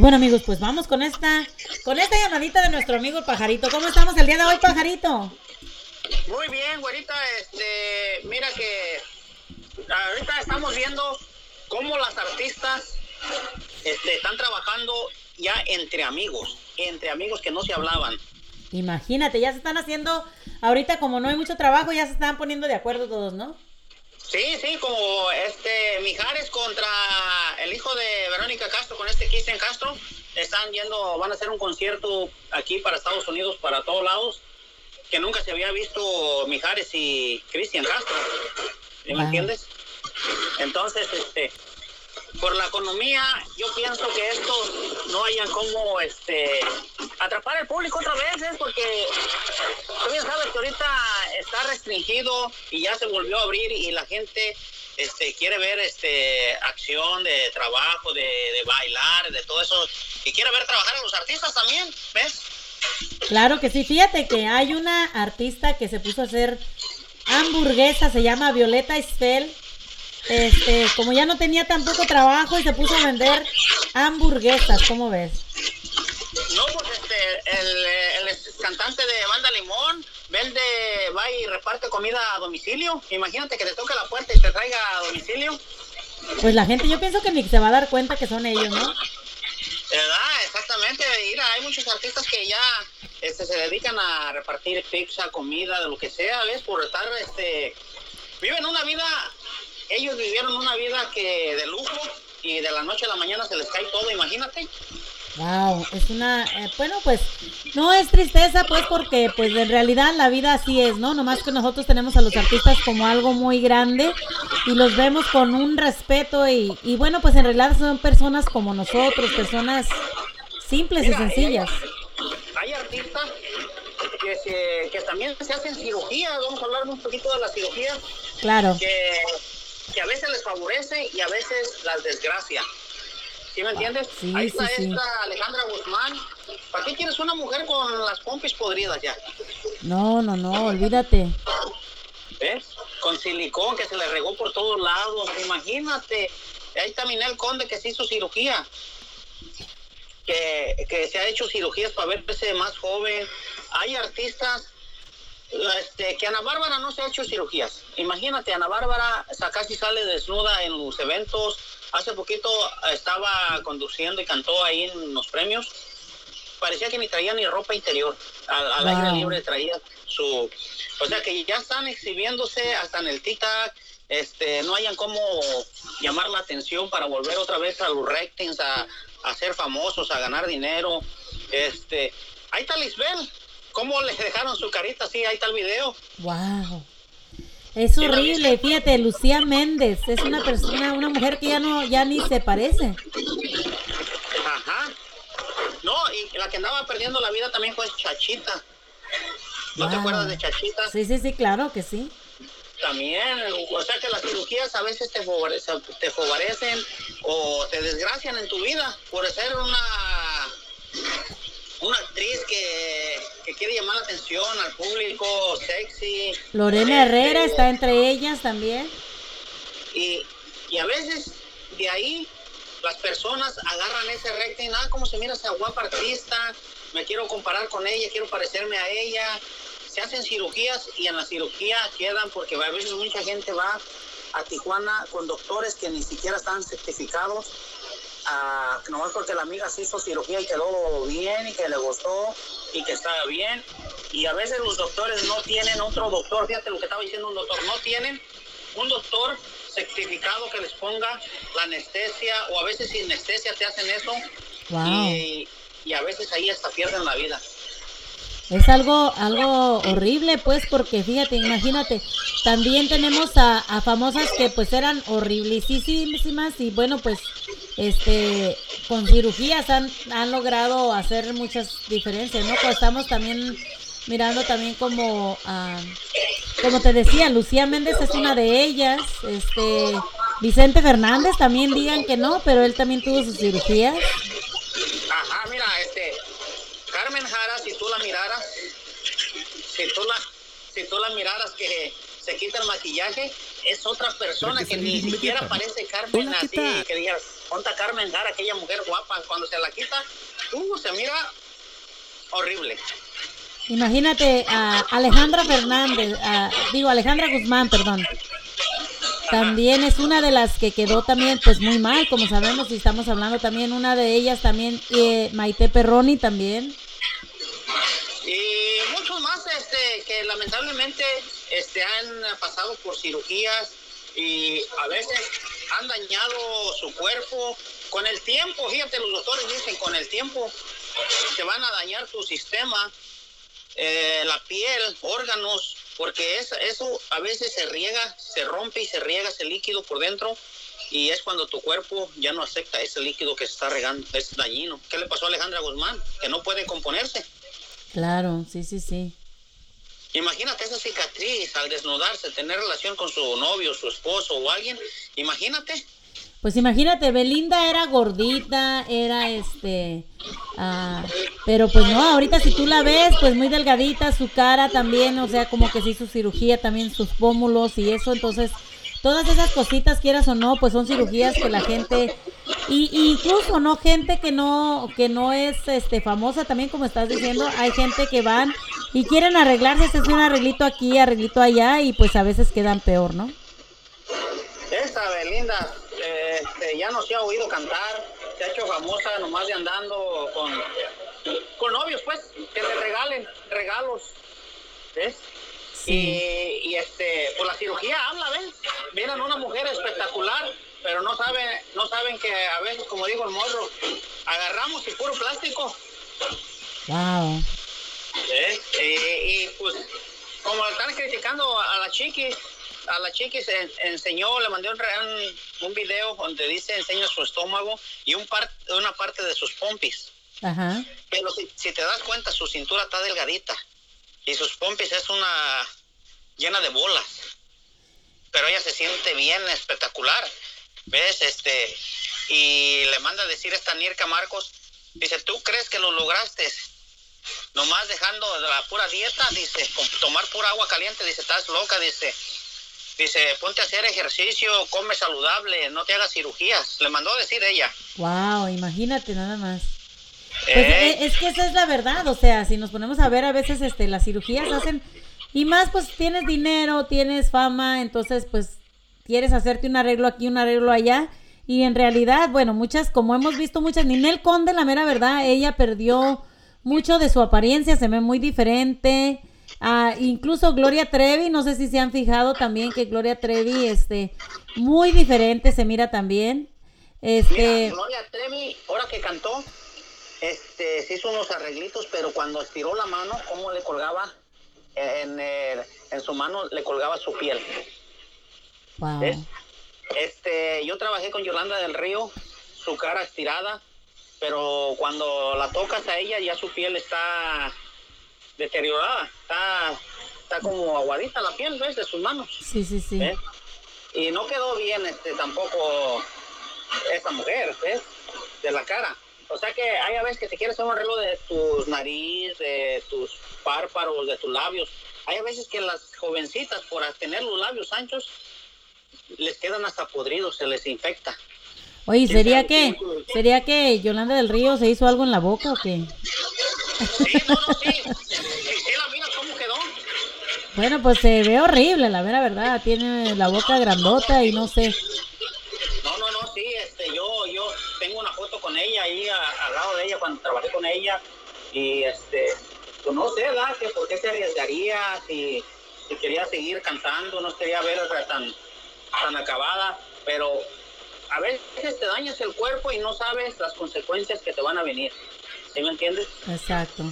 Y bueno amigos, pues vamos con esta, con esta llamadita de nuestro amigo el pajarito. ¿Cómo estamos el día de hoy, pajarito? Muy bien, güerita, este, mira que ahorita estamos viendo cómo las artistas este, están trabajando ya entre amigos, entre amigos que no se hablaban. Imagínate, ya se están haciendo, ahorita como no hay mucho trabajo, ya se están poniendo de acuerdo todos, ¿no? Sí, sí, como este Mijares contra el hijo de Verónica Castro, con este Cristian Castro, están yendo, van a hacer un concierto aquí para Estados Unidos, para todos lados, que nunca se había visto Mijares y Cristian Castro, ¿sí ¿me entiendes? Entonces, este, por la economía, yo pienso que estos no hayan como, este, atrapar al público otra vez, ¿eh? porque tú bien sabes que ahorita está restringido y ya se volvió a abrir y la gente este, quiere ver este, acción de trabajo, de, de bailar, de todo eso, y quiere ver trabajar a los artistas también, ¿ves? Claro que sí, fíjate que hay una artista que se puso a hacer hamburguesas, se llama Violeta Isfel. Este, como ya no tenía tampoco trabajo y se puso a vender hamburguesas, ¿cómo ves? No, pues este, el, el cantante de Banda Limón vende, va y reparte comida a domicilio. Imagínate que te toque la puerta y te traiga a domicilio. Pues la gente, yo pienso que ni se va a dar cuenta que son ellos, ¿no? ¿Verdad? Exactamente. Mira, hay muchos artistas que ya este, se dedican a repartir pizza, comida, de lo que sea, ¿ves? Por estar, este, viven una vida, ellos vivieron una vida que de lujo y de la noche a la mañana se les cae todo, imagínate. Wow, es una, eh, bueno, pues no es tristeza, pues porque pues en realidad la vida así es, ¿no? Nomás que nosotros tenemos a los artistas como algo muy grande y los vemos con un respeto y, y bueno, pues en realidad son personas como nosotros, personas simples y sencillas. Hay artistas que, se, que también se hacen cirugías, vamos a hablar un poquito de la cirugía, Claro. que, que a veces les favorece y a veces las desgracia. ¿Sí me entiendes? sí, Ahí está sí, sí. esta Alejandra Guzmán. ¿Para qué quieres una mujer con las pompis podridas ya? No, no, no, olvídate. ¿Ves? Con silicón que se le regó por todos lados. Imagínate. Ahí está Minel Conde que se hizo cirugía. Que, que se ha hecho cirugías para verse más joven. Hay artistas este, que Ana Bárbara no se ha hecho cirugías. Imagínate, Ana Bárbara sa- casi sale desnuda en los eventos. Hace poquito estaba conduciendo y cantó ahí en los premios. Parecía que ni traía ni ropa interior. Al, al aire Wow. libre traía su... O sea que ya están exhibiéndose hasta en el TikTok. Este, no hayan cómo llamar la atención para volver otra vez a los ratings, a, a ser famosos, a ganar dinero. Este, ahí está Lisbel. ¿Cómo le dejaron su carita así? Ahí está el video. Wow. Es horrible, fíjate, Lucía Méndez es una persona, una mujer que ya no, ya ni se parece. Ajá. No, y la que andaba perdiendo la vida también fue Chachita. ¿No te acuerdas de Chachita? Sí, sí, sí, claro que sí. También, o sea que las cirugías a veces te favorecen, te favorecen o te desgracian en tu vida por ser una una actriz que, que quiere llamar la atención al público, sexy. Lorena Este, Herrera está entre ellas también. Y, y a veces de ahí las personas agarran ese rating, ah, cómo se mira esa guapa artista, me quiero comparar con ella, quiero parecerme a ella. Se hacen cirugías y en la cirugía quedan porque a veces mucha gente va a Tijuana con doctores que ni siquiera están certificados, ah, nomás porque la amiga se hizo cirugía y quedó bien y que le gustó y que estaba bien. Y a veces los doctores no tienen otro doctor, fíjate lo que estaba diciendo un doctor, no tienen un doctor certificado que les ponga la anestesia o a veces sin anestesia te hacen eso Wow. y, y a veces ahí hasta pierden la vida. Es algo, algo horrible, pues, porque fíjate, imagínate, también tenemos a, a famosas que pues eran horriblísimas y bueno, pues, este, con cirugías han, han logrado hacer muchas diferencias, ¿no? Pues estamos también mirando también como, ah, como te decía, Lucía Méndez es una de ellas, este, Vicente Fernández también digan que no, pero él también tuvo sus cirugías. Ajá, mira, este, Carmen Jara, si tú la miraras, si tú la, si tú la miraras que se quita el maquillaje, es otra persona que ni siquiera parece Carmen Hola, ¿qué así, que digas, ponta Carmen Jara, aquella mujer guapa, cuando se la quita, uh, se mira horrible. Imagínate a Alejandra Fernández, a- digo Alejandra Guzmán, perdón. También es una de las que quedó también pues muy mal, como sabemos, y estamos hablando también una de ellas también, eh, Maite Perroni también. Y muchos más este, que lamentablemente este, han pasado por cirugías y a veces han dañado su cuerpo. Con el tiempo, fíjate, los doctores dicen, con el tiempo te van a dañar tu sistema, eh, la piel, órganos, porque es, eso a veces se riega, se rompe y se riega ese líquido por dentro y es cuando tu cuerpo ya no acepta ese líquido que se está regando, es dañino. ¿Qué le pasó a Alejandra Guzmán? Que no puede componerse. Claro, sí, sí, sí. Imagínate esa cicatriz al desnudarse, tener relación con su novio, su esposo o alguien. Imagínate. Pues imagínate, Belinda era gordita, era este, ah, pero pues no, ahorita si tú la ves, pues muy delgadita, su cara también, o sea, como que se hizo cirugía también, sus pómulos y eso, entonces, todas esas cositas, quieras o no, pues son cirugías que la gente, y, incluso, ¿no? Gente que no, que no es este famosa también, como estás diciendo, hay gente que van y quieren arreglarse, se hace un arreglito aquí, arreglito allá y pues a veces quedan peor, ¿no? Esta Belinda eh, este, ya no se ha oído cantar, se ha hecho famosa nomás de andando con, con novios, pues, que le regalen regalos, ¿ves? Y, y, este, pues la cirugía habla, ¿ves? Vienen una mujer espectacular, pero no saben, no saben que a veces, como digo el morro, agarramos y puro plástico, Wow. ¿ves? Y, y, pues, como están criticando a la chiquis, a la chiquis en- enseñó, le mandé un, un video donde dice enseña su estómago y un par, una parte de sus pompis. Ajá. Pero si, si te das cuenta, su cintura está delgadita y sus pompis es una llena de bolas. Pero ella se siente bien, espectacular. ¿Ves? Este, y le manda a decir esta Nirka Marcos, dice, ¿tú crees que lo lograste? Nomás dejando la pura dieta, dice, tomar pura agua caliente, dice, estás loca, dice. Dice, ponte a hacer ejercicio, come saludable, no te hagas cirugías. Le mandó a decir ella. Wow, imagínate nada más. Pues, Eh. eh, es que esa es la verdad, o sea, si nos ponemos a ver a veces este las cirugías hacen y más pues tienes dinero, tienes fama, entonces pues quieres hacerte un arreglo aquí, un arreglo allá y en realidad, bueno, muchas como hemos visto muchas Ninel Conde, la mera verdad, ella perdió mucho de su apariencia, se ve muy diferente. Ah, incluso Gloria Trevi, no sé si se han fijado también que Gloria Trevi este muy diferente se mira también. Este Mira, Gloria Trevi, ahora que cantó, este, se hizo unos arreglitos, pero cuando estiró la mano, cómo le colgaba en, el- en su mano, le colgaba su piel. wow. ¿ves? Este, yo trabajé con Yolanda del Río, su cara estirada, pero cuando la tocas a ella, ya su piel está deteriorada, está, está como aguadita la piel, ¿ves? De sus manos. Sí, sí, sí. ¿ves? Y no quedó bien este tampoco esta mujer, ¿ves? De la cara. O sea que hay a veces que te quieres hacer un arreglo de tu nariz, de tus párpados, de tus labios. Hay a veces que las jovencitas, por tener los labios anchos, les quedan hasta podridos, se les infecta. Oye, ¿Quién ¿sería que sería que Yolanda del Río se hizo algo en la boca o qué? Sí, no, no, sí. Sí, sí, la mira cómo quedó. Bueno, pues se ve horrible, la mera verdad. Tiene la boca grandota y no sé. No, no, no, sí, con ella ahí a- al lado de ella cuando trabajé con ella y este, pues no sé, ¿verdad? Que por qué se arriesgaría si, si quería seguir cantando, no quería verla tan, tan acabada, pero a veces te dañas el cuerpo y no sabes las consecuencias que te van a venir, ¿sí me entiendes? Exacto.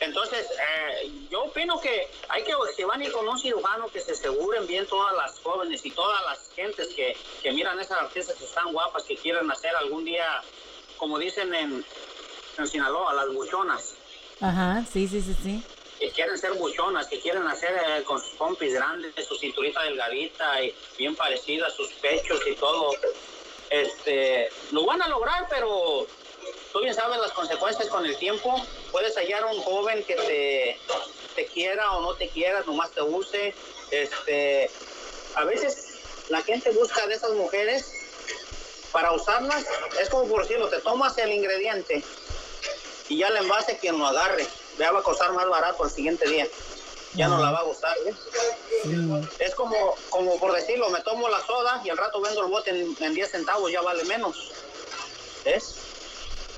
Entonces, eh, yo opino que hay que, si van a ir con un cirujano, que se aseguren bien todas las jóvenes y todas las gentes que, que miran esas artistas que están guapas, que quieren hacer algún día, como dicen en, en Sinaloa, las buchonas, Ajá, sí, sí, sí, sí. que quieren ser buchonas, que quieren hacer eh, con sus pompis grandes, su cinturita delgadita y bien parecida, sus pechos y todo. Este, lo van a lograr, pero tú bien sabes las consecuencias con el tiempo. Puedes hallar a un joven que te, te quiera o no te quiera, nomás te use. Este, a veces la gente busca de esas mujeres para usarlas. Es como por decirlo, te tomas el ingrediente y ya el envase quien lo agarre. Ya va a costar más barato el siguiente día. Ya no la va a gustar. ¿ves? Es como, como por decirlo, me tomo la soda y al rato vendo el bote en, en 10 centavos, ya vale menos. ¿Ves?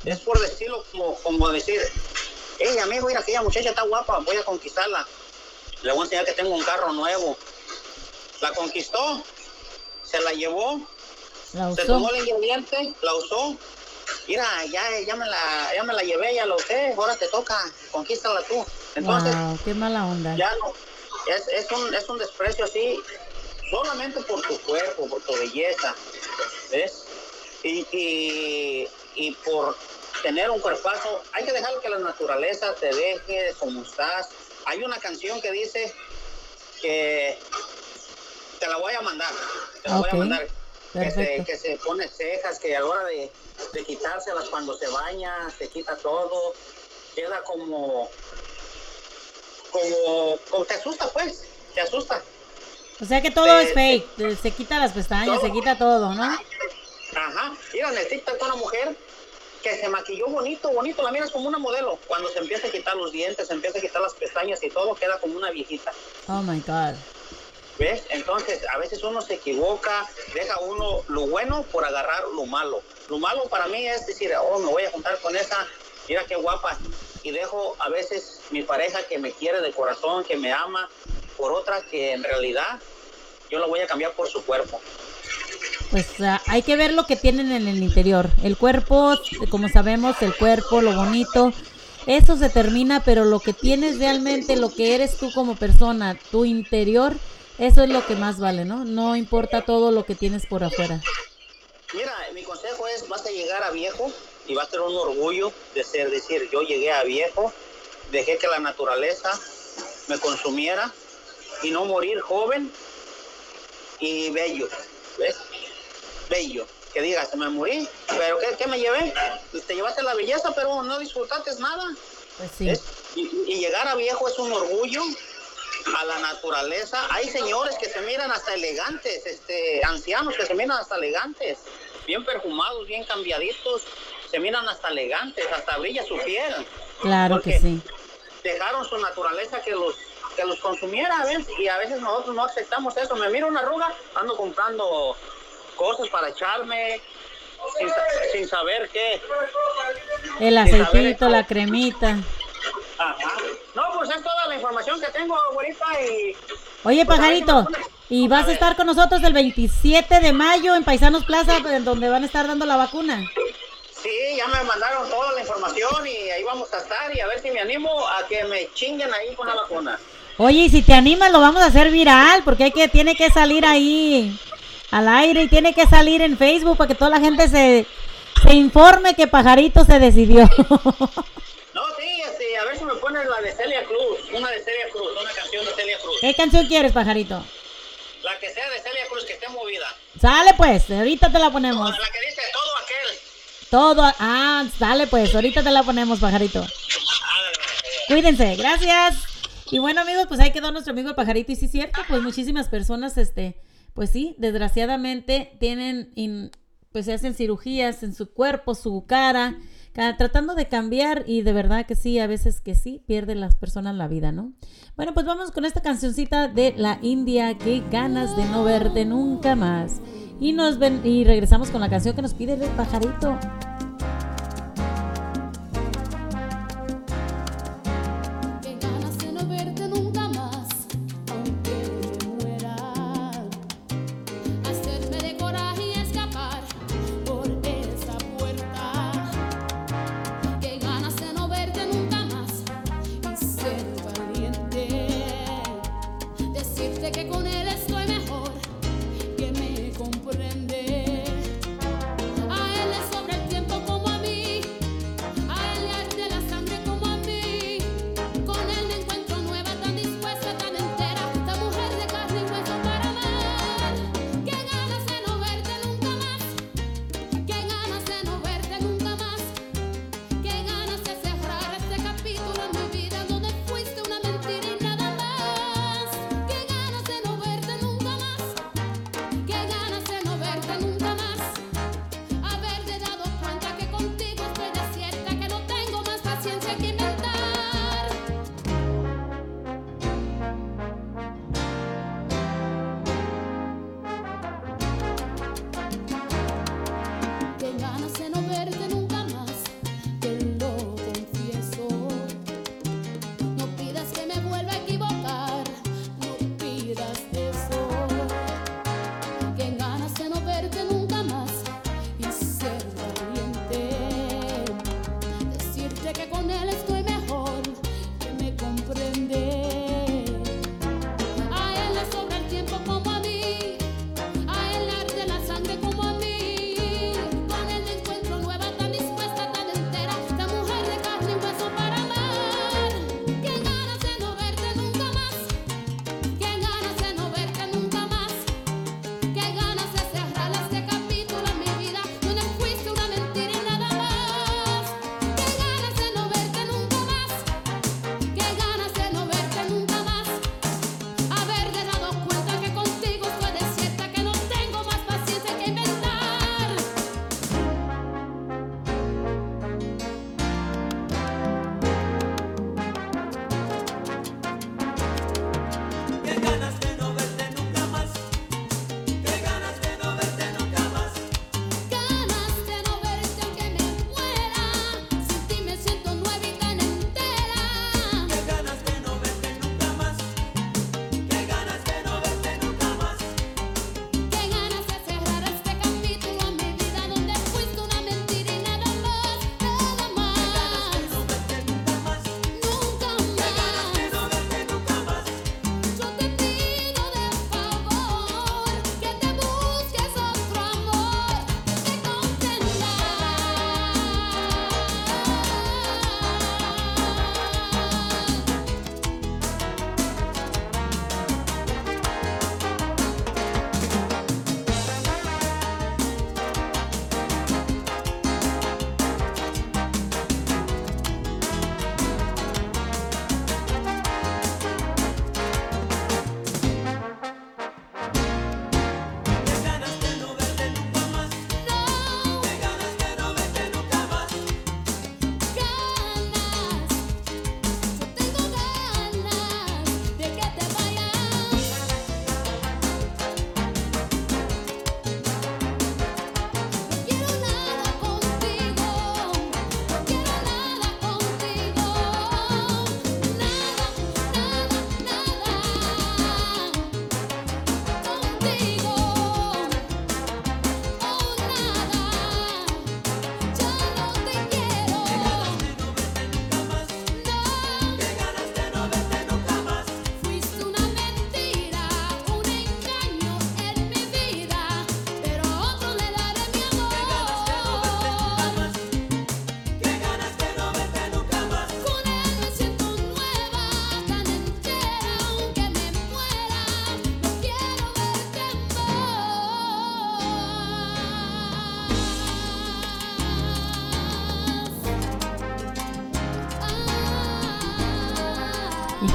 Es por decirlo como, como decir, hey amigo, mira, aquella muchacha está guapa, voy a conquistarla. Le voy a enseñar que tengo un carro nuevo. La conquistó, se la llevó, La se tomó el ingrediente, la usó. Mira, ya, ya, me la, ya me la llevé, ya la usé, ahora te toca, conquístala tú. Entonces, wow, qué mala onda. ya no, es, es, un, es un desprecio así, solamente por tu cuerpo, por tu belleza, ¿ves? Y, y, y por tener un cuerpazo, hay que dejar que la naturaleza te deje como estás. Hay una canción que dice que te la voy a mandar, te la voy a mandar. Que se, que se pone cejas, que a la hora de, de quitárselas cuando se baña, se quita todo, queda como, como, como te asusta pues, te asusta. O sea que todo es fake. Se quita las pestañas, se quita todo, ¿no? Ajá, mira en el TikTok una mujer que se maquilló bonito, bonito, la miras como una modelo. Cuando se empieza a quitar los dientes, se empieza a quitar las pestañas y todo, queda como una viejita. Oh my God. ¿Ves? Entonces, a veces uno se equivoca, deja uno lo bueno por agarrar lo malo. Lo malo para mí es decir, oh, me voy a juntar con esa, mira qué guapa. Y dejo a veces mi pareja que me quiere de corazón, que me ama, por otra que en realidad yo la voy a cambiar por su cuerpo. Pues ah, hay que ver lo que tienen en el interior. El cuerpo, como sabemos, el cuerpo, lo bonito, eso se termina, pero lo que tienes realmente, lo que eres tú como persona, tu interior, eso es lo que más vale, ¿no? No importa todo lo que tienes por afuera. Mira, mi consejo es, vas a llegar a viejo y va a ser un orgullo de ser, decir, yo llegué a viejo, dejé que la naturaleza me consumiera y no morir joven y bello, ¿ves? Bello. Que digas, me morí, pero ¿qué, qué me llevé? Te llevaste la belleza, pero no disfrutaste nada. Pues. Y, y llegar a viejo es un orgullo a la naturaleza. Hay señores que se miran hasta elegantes, este, ancianos que se miran hasta elegantes, bien perfumados, bien cambiaditos, se miran hasta elegantes, hasta brilla su piel. Claro que sí. Dejaron su naturaleza que los que los consumiera, ¿ves? Y a veces nosotros no aceptamos eso. Me miro una arruga, ando comprando cosas para echarme sin, sa- sin saber qué. El saber aceitito, la cremita. Ajá. No, pues es toda la información que tengo, güerita, y Oye, Pues, a si pajarito, y vas a estar con nosotros el 27 de mayo en Paisanos Plaza, en donde van a estar dando la vacuna. Sí, ya me mandaron toda la información y ahí vamos a estar y a ver si me animo a que me chinguen ahí con la vacuna. Oye, y si te animas, lo vamos a hacer viral, porque hay que, tiene que salir ahí al aire y tiene que salir en Facebook para que toda la gente se, se informe que Pajarito se decidió. *laughs* No, sí, este, a ver si me pones la de Celia Cruz, una de Celia Cruz, una canción de Celia Cruz. ¿Qué canción quieres, Pajarito? La que sea de Celia Cruz, que esté movida. Sale pues, ahorita te la ponemos. La que dice todo aquel. Todo, ah, sale pues, ahorita te la ponemos, Pajarito. Cuídense, gracias. Y bueno, amigos, pues ahí quedó nuestro amigo el pajarito. Y sí, cierto, pues muchísimas personas, este, pues sí, desgraciadamente tienen, pues se hacen cirugías en su cuerpo, su cara, ca- tratando de cambiar. Y de verdad que sí, a veces que sí, pierden las personas la vida, ¿no? Bueno, pues vamos con esta cancioncita de la India, que ganas de no verte nunca más. Y nos ven, y regresamos con la canción que nos pide el pajarito.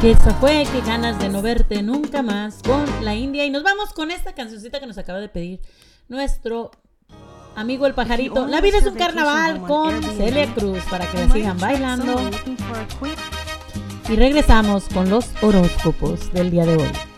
que eso fue, qué ganas de no verte nunca más con la India. Y nos vamos con esta cancioncita que nos acaba de pedir nuestro amigo el pajarito. La vida es un carnaval con Celia Cruz para que la sigan bailando. Y regresamos con los horóscopos del día de hoy.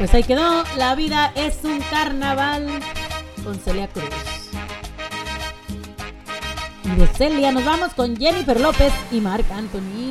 Pues ahí quedó, La vida es un carnaval con Celia Cruz. Y de Celia nos vamos con Jennifer López y Marc Anthony.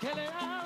Que le hablen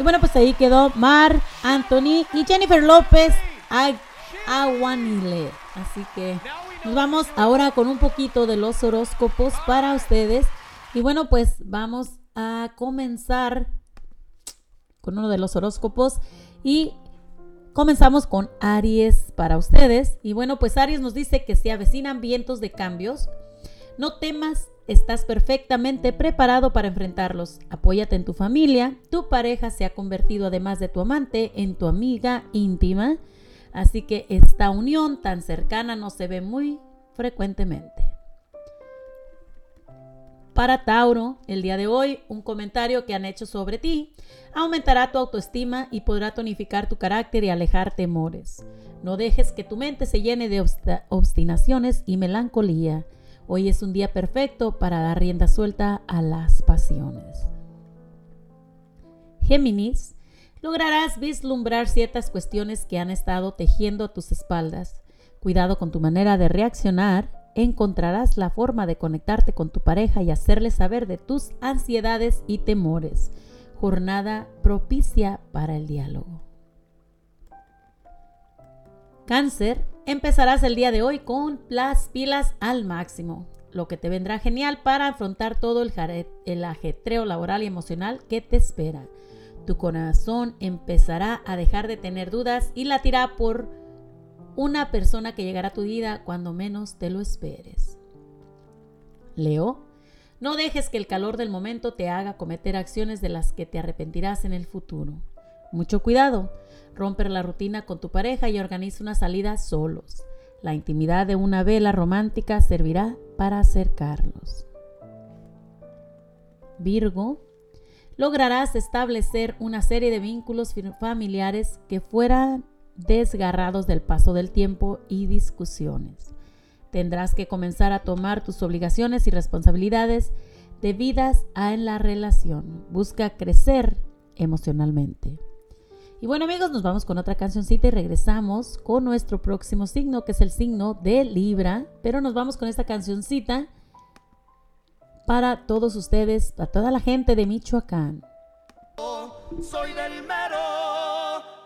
Y bueno, pues ahí quedó Mar, Anthony y Jennifer López a Aguanile. Así que nos vamos ahora con un poquito de los horóscopos para ustedes. Y bueno, pues vamos a comenzar con uno de los horóscopos y comenzamos con Aries para ustedes. Y bueno, pues Aries nos dice que se avecinan vientos de cambios. No temas, estás perfectamente preparado para enfrentarlos. Apóyate en tu familia. Tu pareja se ha convertido, además de tu amante, en tu amiga íntima. Así que esta unión tan cercana no se ve muy frecuentemente. Para Tauro, el día de hoy, un comentario que han hecho sobre ti aumentará tu autoestima y podrá tonificar tu carácter y alejar temores. No dejes que tu mente se llene de obstinaciones y melancolía. Hoy es un día perfecto para dar rienda suelta a las pasiones. Géminis, lograrás vislumbrar ciertas cuestiones que han estado tejiendo a tus espaldas. Cuidado con tu manera de reaccionar. Encontrarás la forma de conectarte con tu pareja y hacerle saber de tus ansiedades y temores. Jornada propicia para el diálogo. Cáncer, empezarás el día de hoy con las pilas al máximo, lo que te vendrá genial para afrontar todo el, el ajetreo laboral y emocional que te espera. Tu corazón empezará a dejar de tener dudas y latirá por una persona que llegará a tu vida cuando menos te lo esperes. Leo, no dejes que el calor del momento te haga cometer acciones de las que te arrepentirás en el futuro. Mucho cuidado, romper la rutina con tu pareja y organiza una salida solos. La intimidad de una vela romántica servirá para acercarlos. Virgo, lograrás establecer una serie de vínculos familiares que fueran desgarrados del paso del tiempo y discusiones. Tendrás que comenzar a tomar tus obligaciones y responsabilidades debidas a en la relación. Busca crecer emocionalmente. Y bueno amigos, nos vamos con otra cancioncita y regresamos con nuestro próximo signo, que es el signo de Libra. Pero nos vamos con esta cancioncita para todos ustedes, a toda la gente de Michoacán. Soy del mero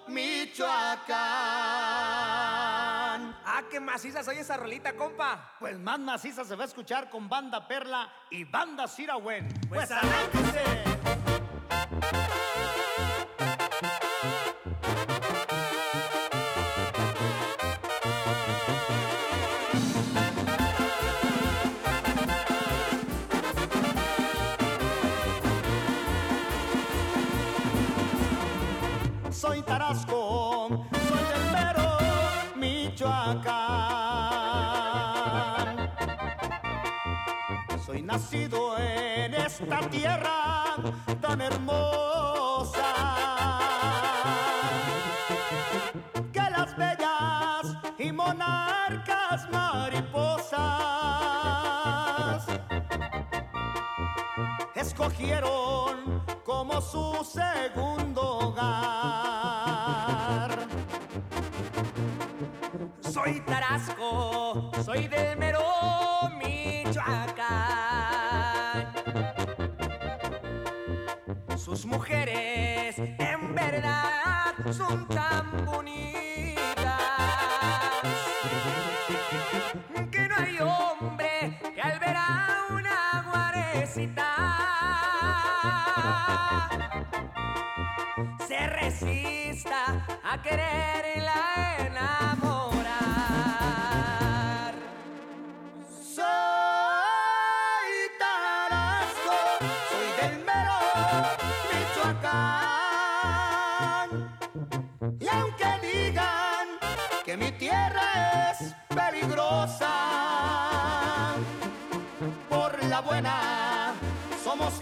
Michoacán. Ah, qué maciza soy esa rolita, compa. Pues más maciza se va a escuchar con Banda Perla y Banda Sirawen. Pues Pues arránquese. Soy Tarasco, soy del mero Michoacán. Soy nacido en esta tierra tan hermosa. Que las bellas y monarcas mariposas escogieron como su segundo hogar. Soy del mero Michoacán. Sus mujeres en verdad son tan bonitas que no hay hombre que al ver a una guarecita se resista a quererla enamorar.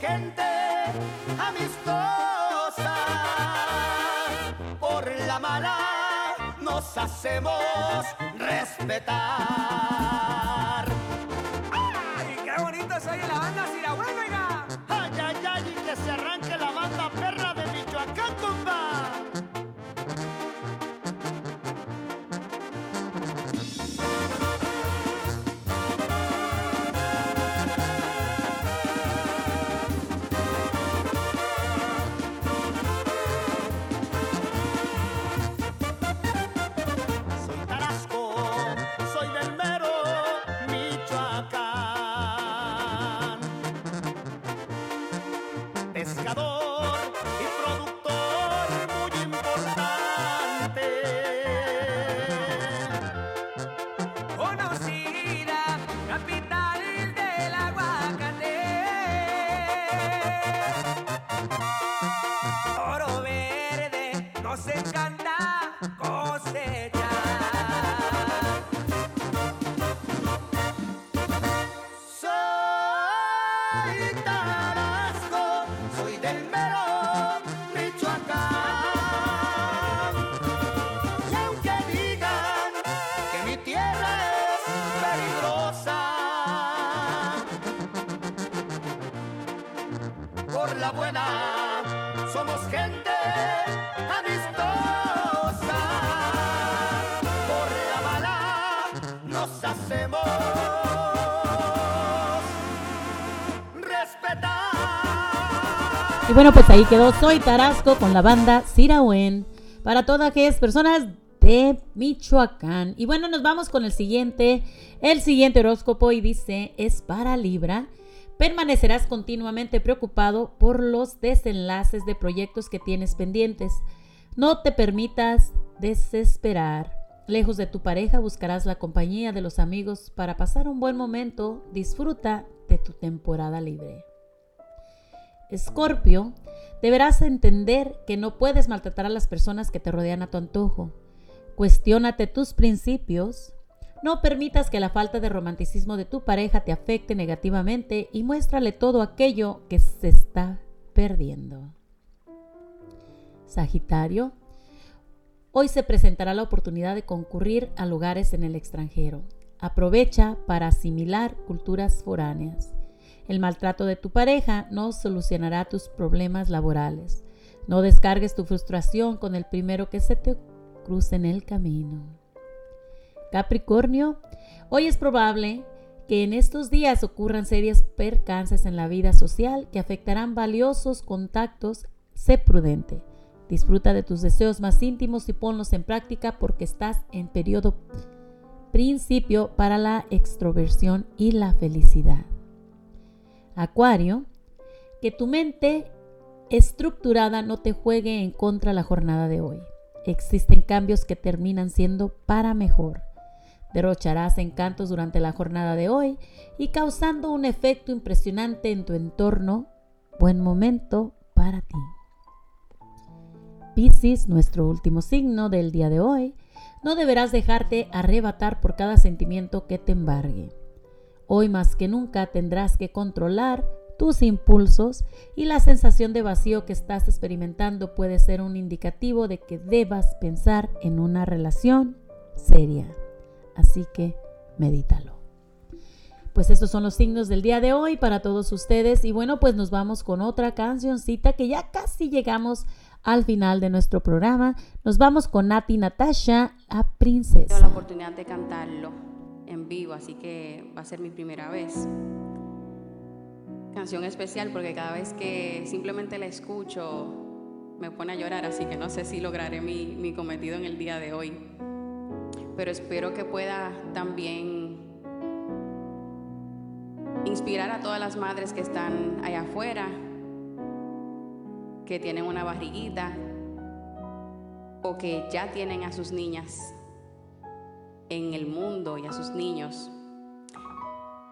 Gente amistosa. Por la mala nos hacemos respetar. Y bueno, pues ahí quedó Soy Tarasco con la banda Sirawen para todas aquellas personas de Michoacán. Y bueno, nos vamos con el siguiente, el siguiente horóscopo y dice, es para Libra. Permanecerás continuamente preocupado por los desenlaces de proyectos que tienes pendientes. No te permitas desesperar. Lejos de tu pareja buscarás la compañía de los amigos para pasar un buen momento. Disfruta de tu temporada libre. Escorpio, deberás entender que no puedes maltratar a las personas que te rodean a tu antojo. Cuestiónate tus principios. No permitas que la falta de romanticismo de tu pareja te afecte negativamente y muéstrale todo aquello que se está perdiendo. Sagitario, hoy se presentará la oportunidad de concurrir a lugares en el extranjero. Aprovecha para asimilar culturas foráneas. El maltrato de tu pareja no solucionará tus problemas laborales. No descargues tu frustración con el primero que se te cruce en el camino. Capricornio, hoy es probable que en estos días ocurran serias percances en la vida social que afectarán valiosos contactos. Sé prudente. Disfruta de tus deseos más íntimos y ponlos en práctica porque estás en periodo principio para la extroversión y la felicidad. Acuario, que tu mente estructurada no te juegue en contra la jornada de hoy. Existen cambios que terminan siendo para mejor. Derrocharás encantos durante la jornada de hoy y causando un efecto impresionante en tu entorno. Buen momento para ti. Piscis, nuestro último signo del día de hoy, no deberás dejarte arrebatar por cada sentimiento que te embargue. Hoy más que nunca tendrás que controlar tus impulsos y la sensación de vacío que estás experimentando puede ser un indicativo de que debas pensar en una relación seria. Así que medítalo. Pues estos son los signos del día de hoy para todos ustedes y bueno, pues nos vamos con otra cancioncita que ya casi llegamos al final de nuestro programa. Nos vamos con Nati Natasha, la princesa. Tengo la oportunidad de cantarlo en vivo, así que va a ser mi primera vez. Canción especial porque cada vez que simplemente la escucho me pone a llorar, así que no sé si lograré mi, mi cometido en el día de hoy. Pero espero que pueda también inspirar a todas las madres que están allá afuera, que tienen una barriguita o que ya tienen a sus niñas en el mundo y a sus niños.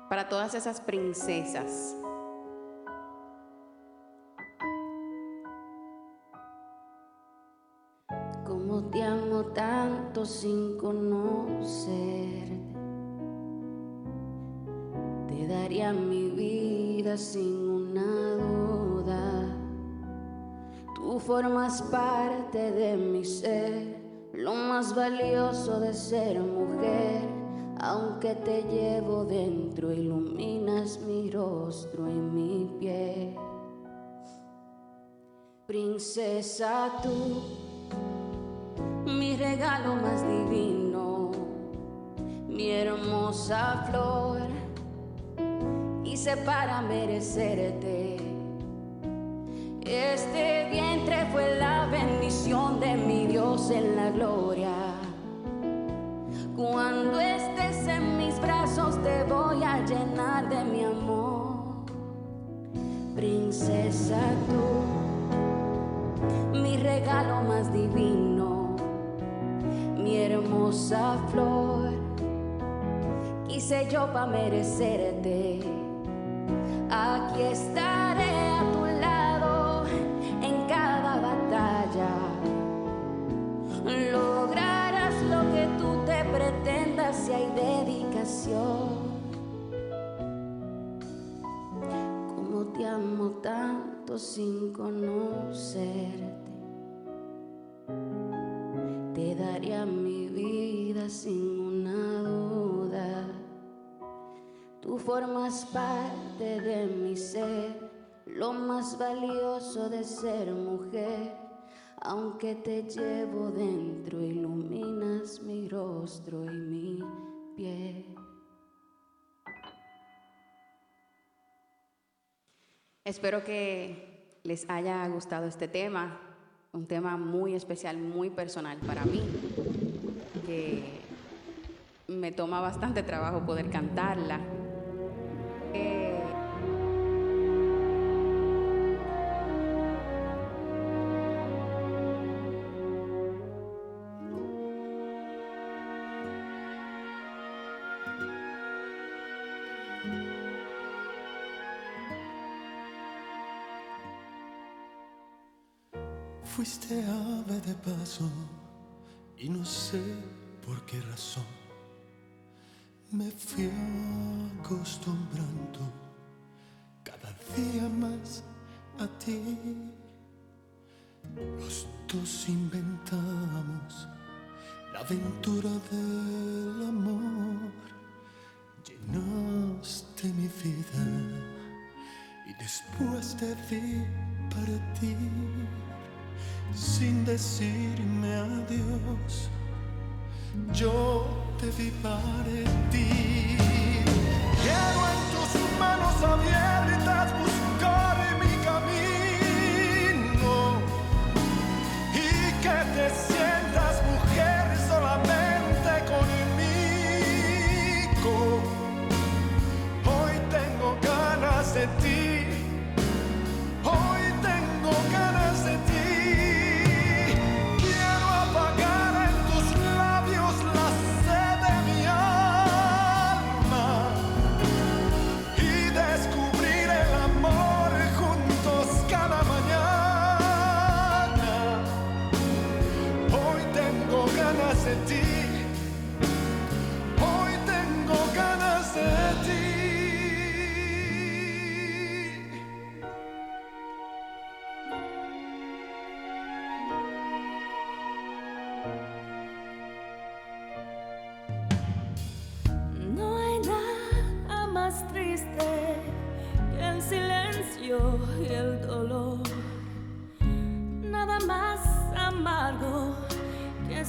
Para todas esas princesas. Como te amo tanto sin conocerte. Te daría mi vida sin una duda. Tú formas parte de mi ser, lo más valioso de ser mujer. Aunque te llevo dentro, iluminas mi rostro y mi piel. Princesa, tú mi regalo más divino, mi hermosa flor, hice para merecerte. Este vientre fue la bendición de mi Dios en la gloria. Cuando estés en mis brazos te voy a llenar de mi amor. Princesa tú, mi regalo más divino, mi hermosa flor, quise yo para merecerte. Aquí estaré a tu lado Lograrás lo que tú te pretendas si hay dedicación. Como te amo tanto sin conocerte. Te daría mi vida sin una duda. Tú formas parte de mi ser, lo más valioso de ser mujer. Aunque te llevo dentro, iluminas mi rostro y mi piel. Espero que les haya gustado este tema, un tema muy especial, muy personal para mí, que me toma bastante trabajo poder cantarla. Eh, Fuiste ave de paso y no sé por qué razón me fui acostumbrando cada día más a ti. Los dos inventamos la aventura del amor. Llenaste mi vida y después te vi partir sin decirme adiós. Yo te vi partir. Quiero en tus manos abiertas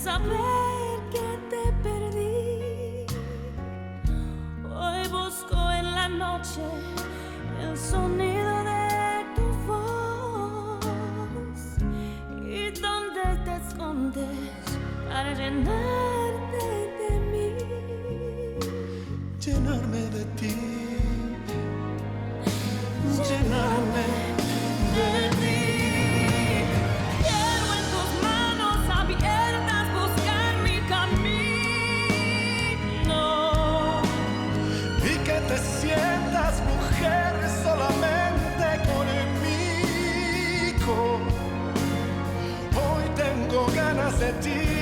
saber que te perdí. Hoy busco en la noche el sonido de tu voz y donde te escondes para llenarte de mí. llenarme de ti, llenarme ganas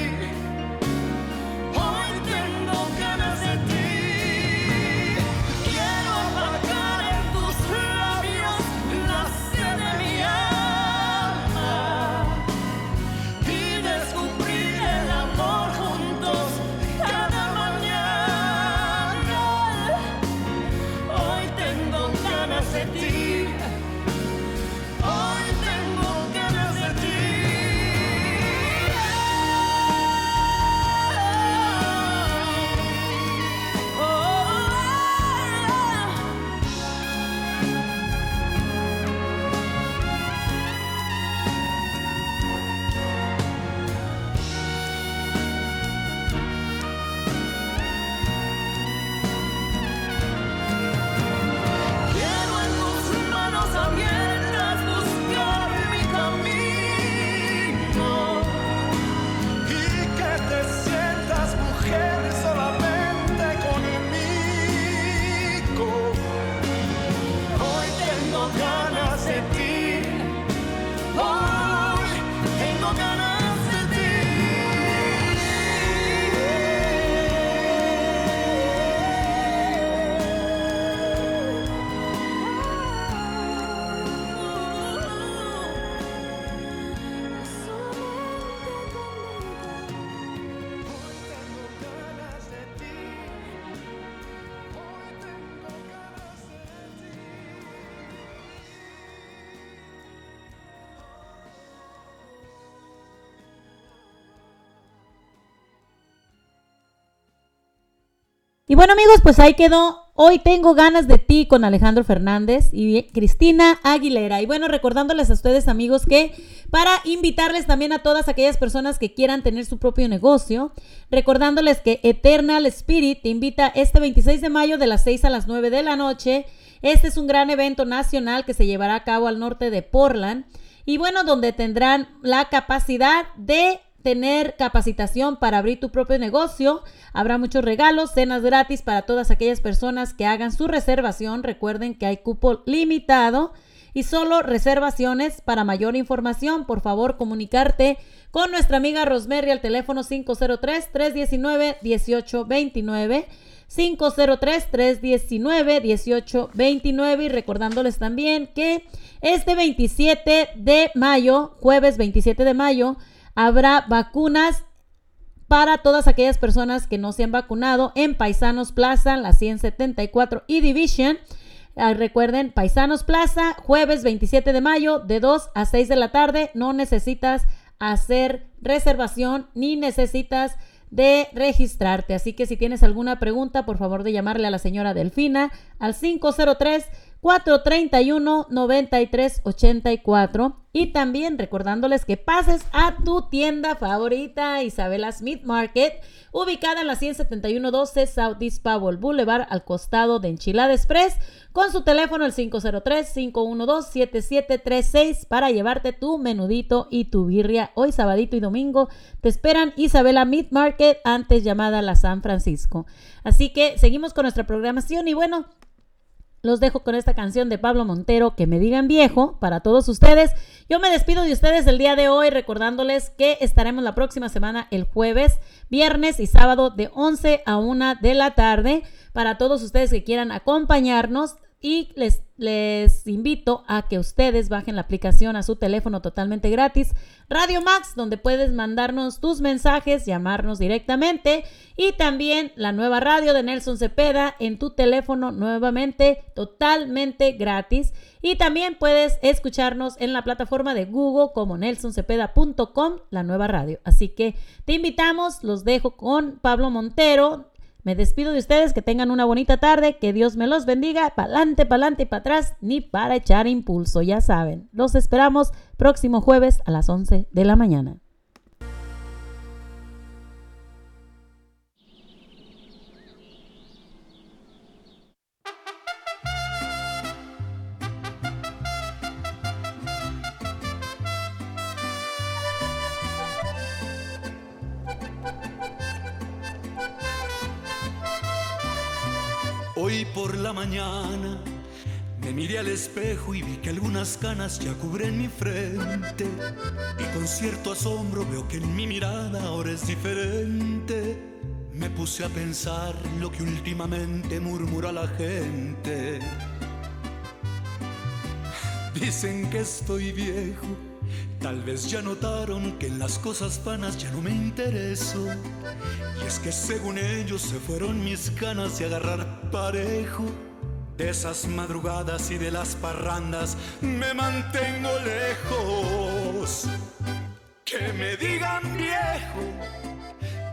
Y bueno amigos, pues ahí quedó. Hoy tengo ganas de ti con Alejandro Fernández y Cristina Aguilera. Y bueno, recordándoles a ustedes amigos que para invitarles también a todas aquellas personas que quieran tener su propio negocio, recordándoles que Eternal Spirit te invita este 26 de mayo de las 6 a las 9 de la noche. Este es un gran evento nacional que se llevará a cabo al norte de Portland. Y bueno, donde tendrán la capacidad de tener capacitación para abrir tu propio negocio. Habrá muchos regalos, cenas gratis para todas aquellas personas que hagan su reservación. Recuerden que hay cupo limitado. Y solo reservaciones. Para mayor información, por favor, comunicarte con nuestra amiga Rosemary al teléfono 503-319-1829. 503-319-1829 y recordándoles también que este 27 de mayo, jueves 27 de mayo, habrá vacunas para todas aquellas personas que no se han vacunado en Paisanos Plaza, la 174 y Division. Ah, recuerden, Paisanos Plaza, jueves 27 de mayo, de 2 a 6 de la tarde. No necesitas hacer reservación ni necesitas de registrarte. Así que si tienes alguna pregunta, por favor de llamarle a la señora Delfina al 503 431-9384. Y también recordándoles que pases a tu tienda favorita, Isabela Smith Market, ubicada en la 17112 Southeast Powell Boulevard, al costado de Enchilada Express, con su teléfono el 503-512-7736 para llevarte tu menudito y tu birria. Hoy, sabadito y domingo, te esperan Isabela Meat Market, antes llamada la San Francisco. Así que seguimos con nuestra programación y bueno, los dejo con esta canción de Pablo Montero, que me digan viejo, para todos ustedes. Yo me despido de ustedes el día de hoy recordándoles que estaremos la próxima semana el jueves, viernes y sábado de 11 a 1 de la tarde. Para todos ustedes que quieran acompañarnos, y les, les invito a que ustedes bajen la aplicación a su teléfono totalmente gratis, Radio Max, donde puedes mandarnos tus mensajes, llamarnos directamente y también la nueva radio de Nelson Cepeda en tu teléfono nuevamente totalmente gratis. Y también puedes escucharnos en la plataforma de Google como nelsoncepeda.com, la nueva radio. Así que te invitamos, los dejo con Pablo Montero me despido de ustedes, que tengan una bonita tarde, que Dios me los bendiga, pa'lante, pa'lante y para atrás, ni para echar impulso, ya saben. Los esperamos próximo jueves a las 11 de la mañana. Hoy por la mañana me miré al espejo y vi que algunas canas ya cubren mi frente. Y con cierto asombro veo que en mi mirada ahora es diferente. Me puse a pensar lo que últimamente murmura la gente. Dicen que estoy viejo. Tal vez ya notaron que en las cosas vanas ya no me intereso. Y es que según ellos se fueron mis ganas de agarrar parejo. De esas madrugadas y de las parrandas me mantengo lejos. Que me digan viejo,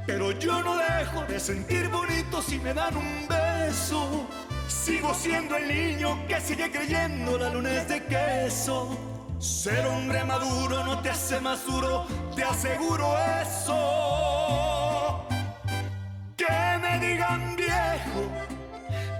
pero yo no dejo de sentir bonito si me dan un beso. Sigo siendo el niño que sigue creyendo la luna es de queso. Ser hombre maduro no te hace más duro, te aseguro eso. Que me digan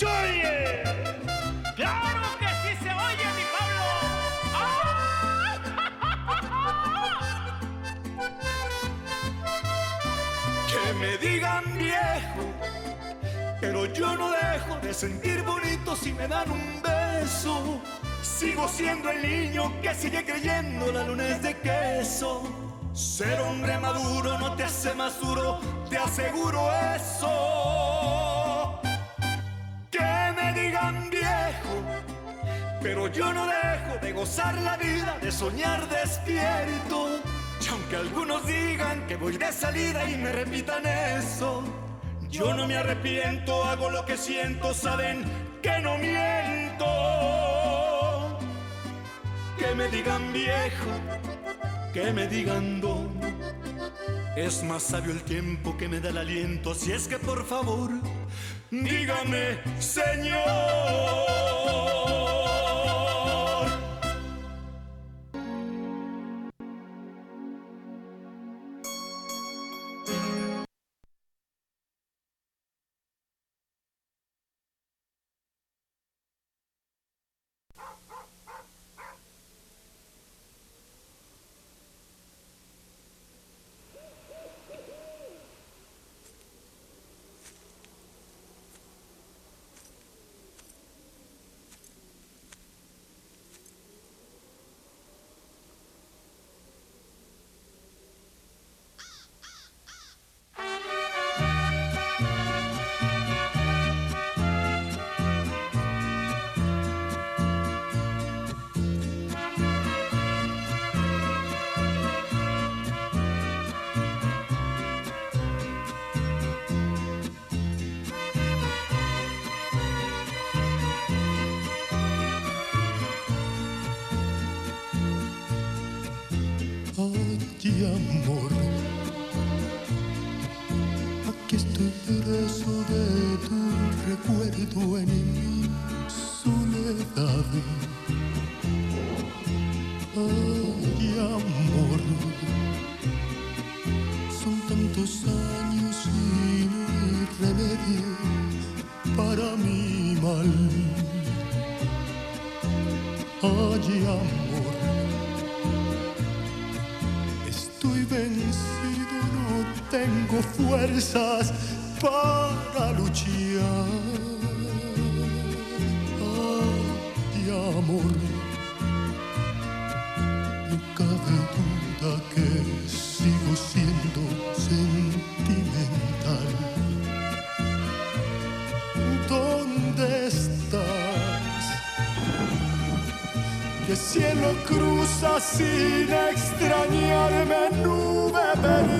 ¡Se oye! ¡Claro que sí se oye, mi Pablo! *laughs* Que me digan viejo, pero yo no dejo de sentir bonito si me dan un beso. Sigo siendo el niño que sigue creyendo la luna es de queso. Ser hombre maduro no te hace más duro, te aseguro eso. Que me digan viejo, pero yo no dejo de gozar la vida, de soñar despierto. Y aunque algunos digan que voy de salida y me repitan eso, yo no me arrepiento, hago lo que siento, saben que no miento. Que me digan viejo, que me digan don. Es más sabio el tiempo que me da el aliento, si es que por favor, dígame, Señor. Preso de tu recuerdo en mi soledad. Ay, amor, son tantos años sin remedio para mi mal. Ay, amor, estoy vencido, no tengo fuerzas para luchar. Ay, amor, no cabe duda que sigo siendo sentimental. ¿Dónde estás? Que cielo cruza sin extrañarme nube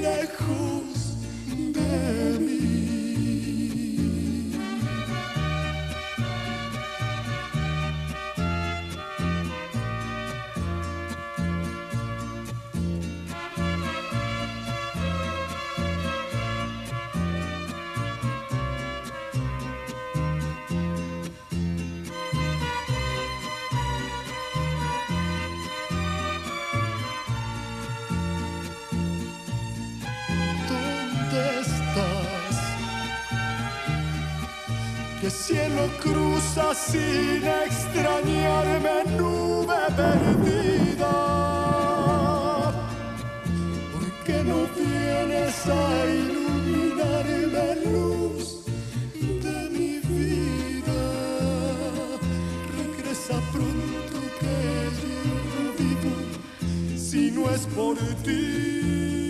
lejos de mí. Cielo cruza sin extrañarme nube perdida. ¿Por qué no vienes a iluminarme luz de mi vida? Regresa pronto que yo no vivo si no es por ti.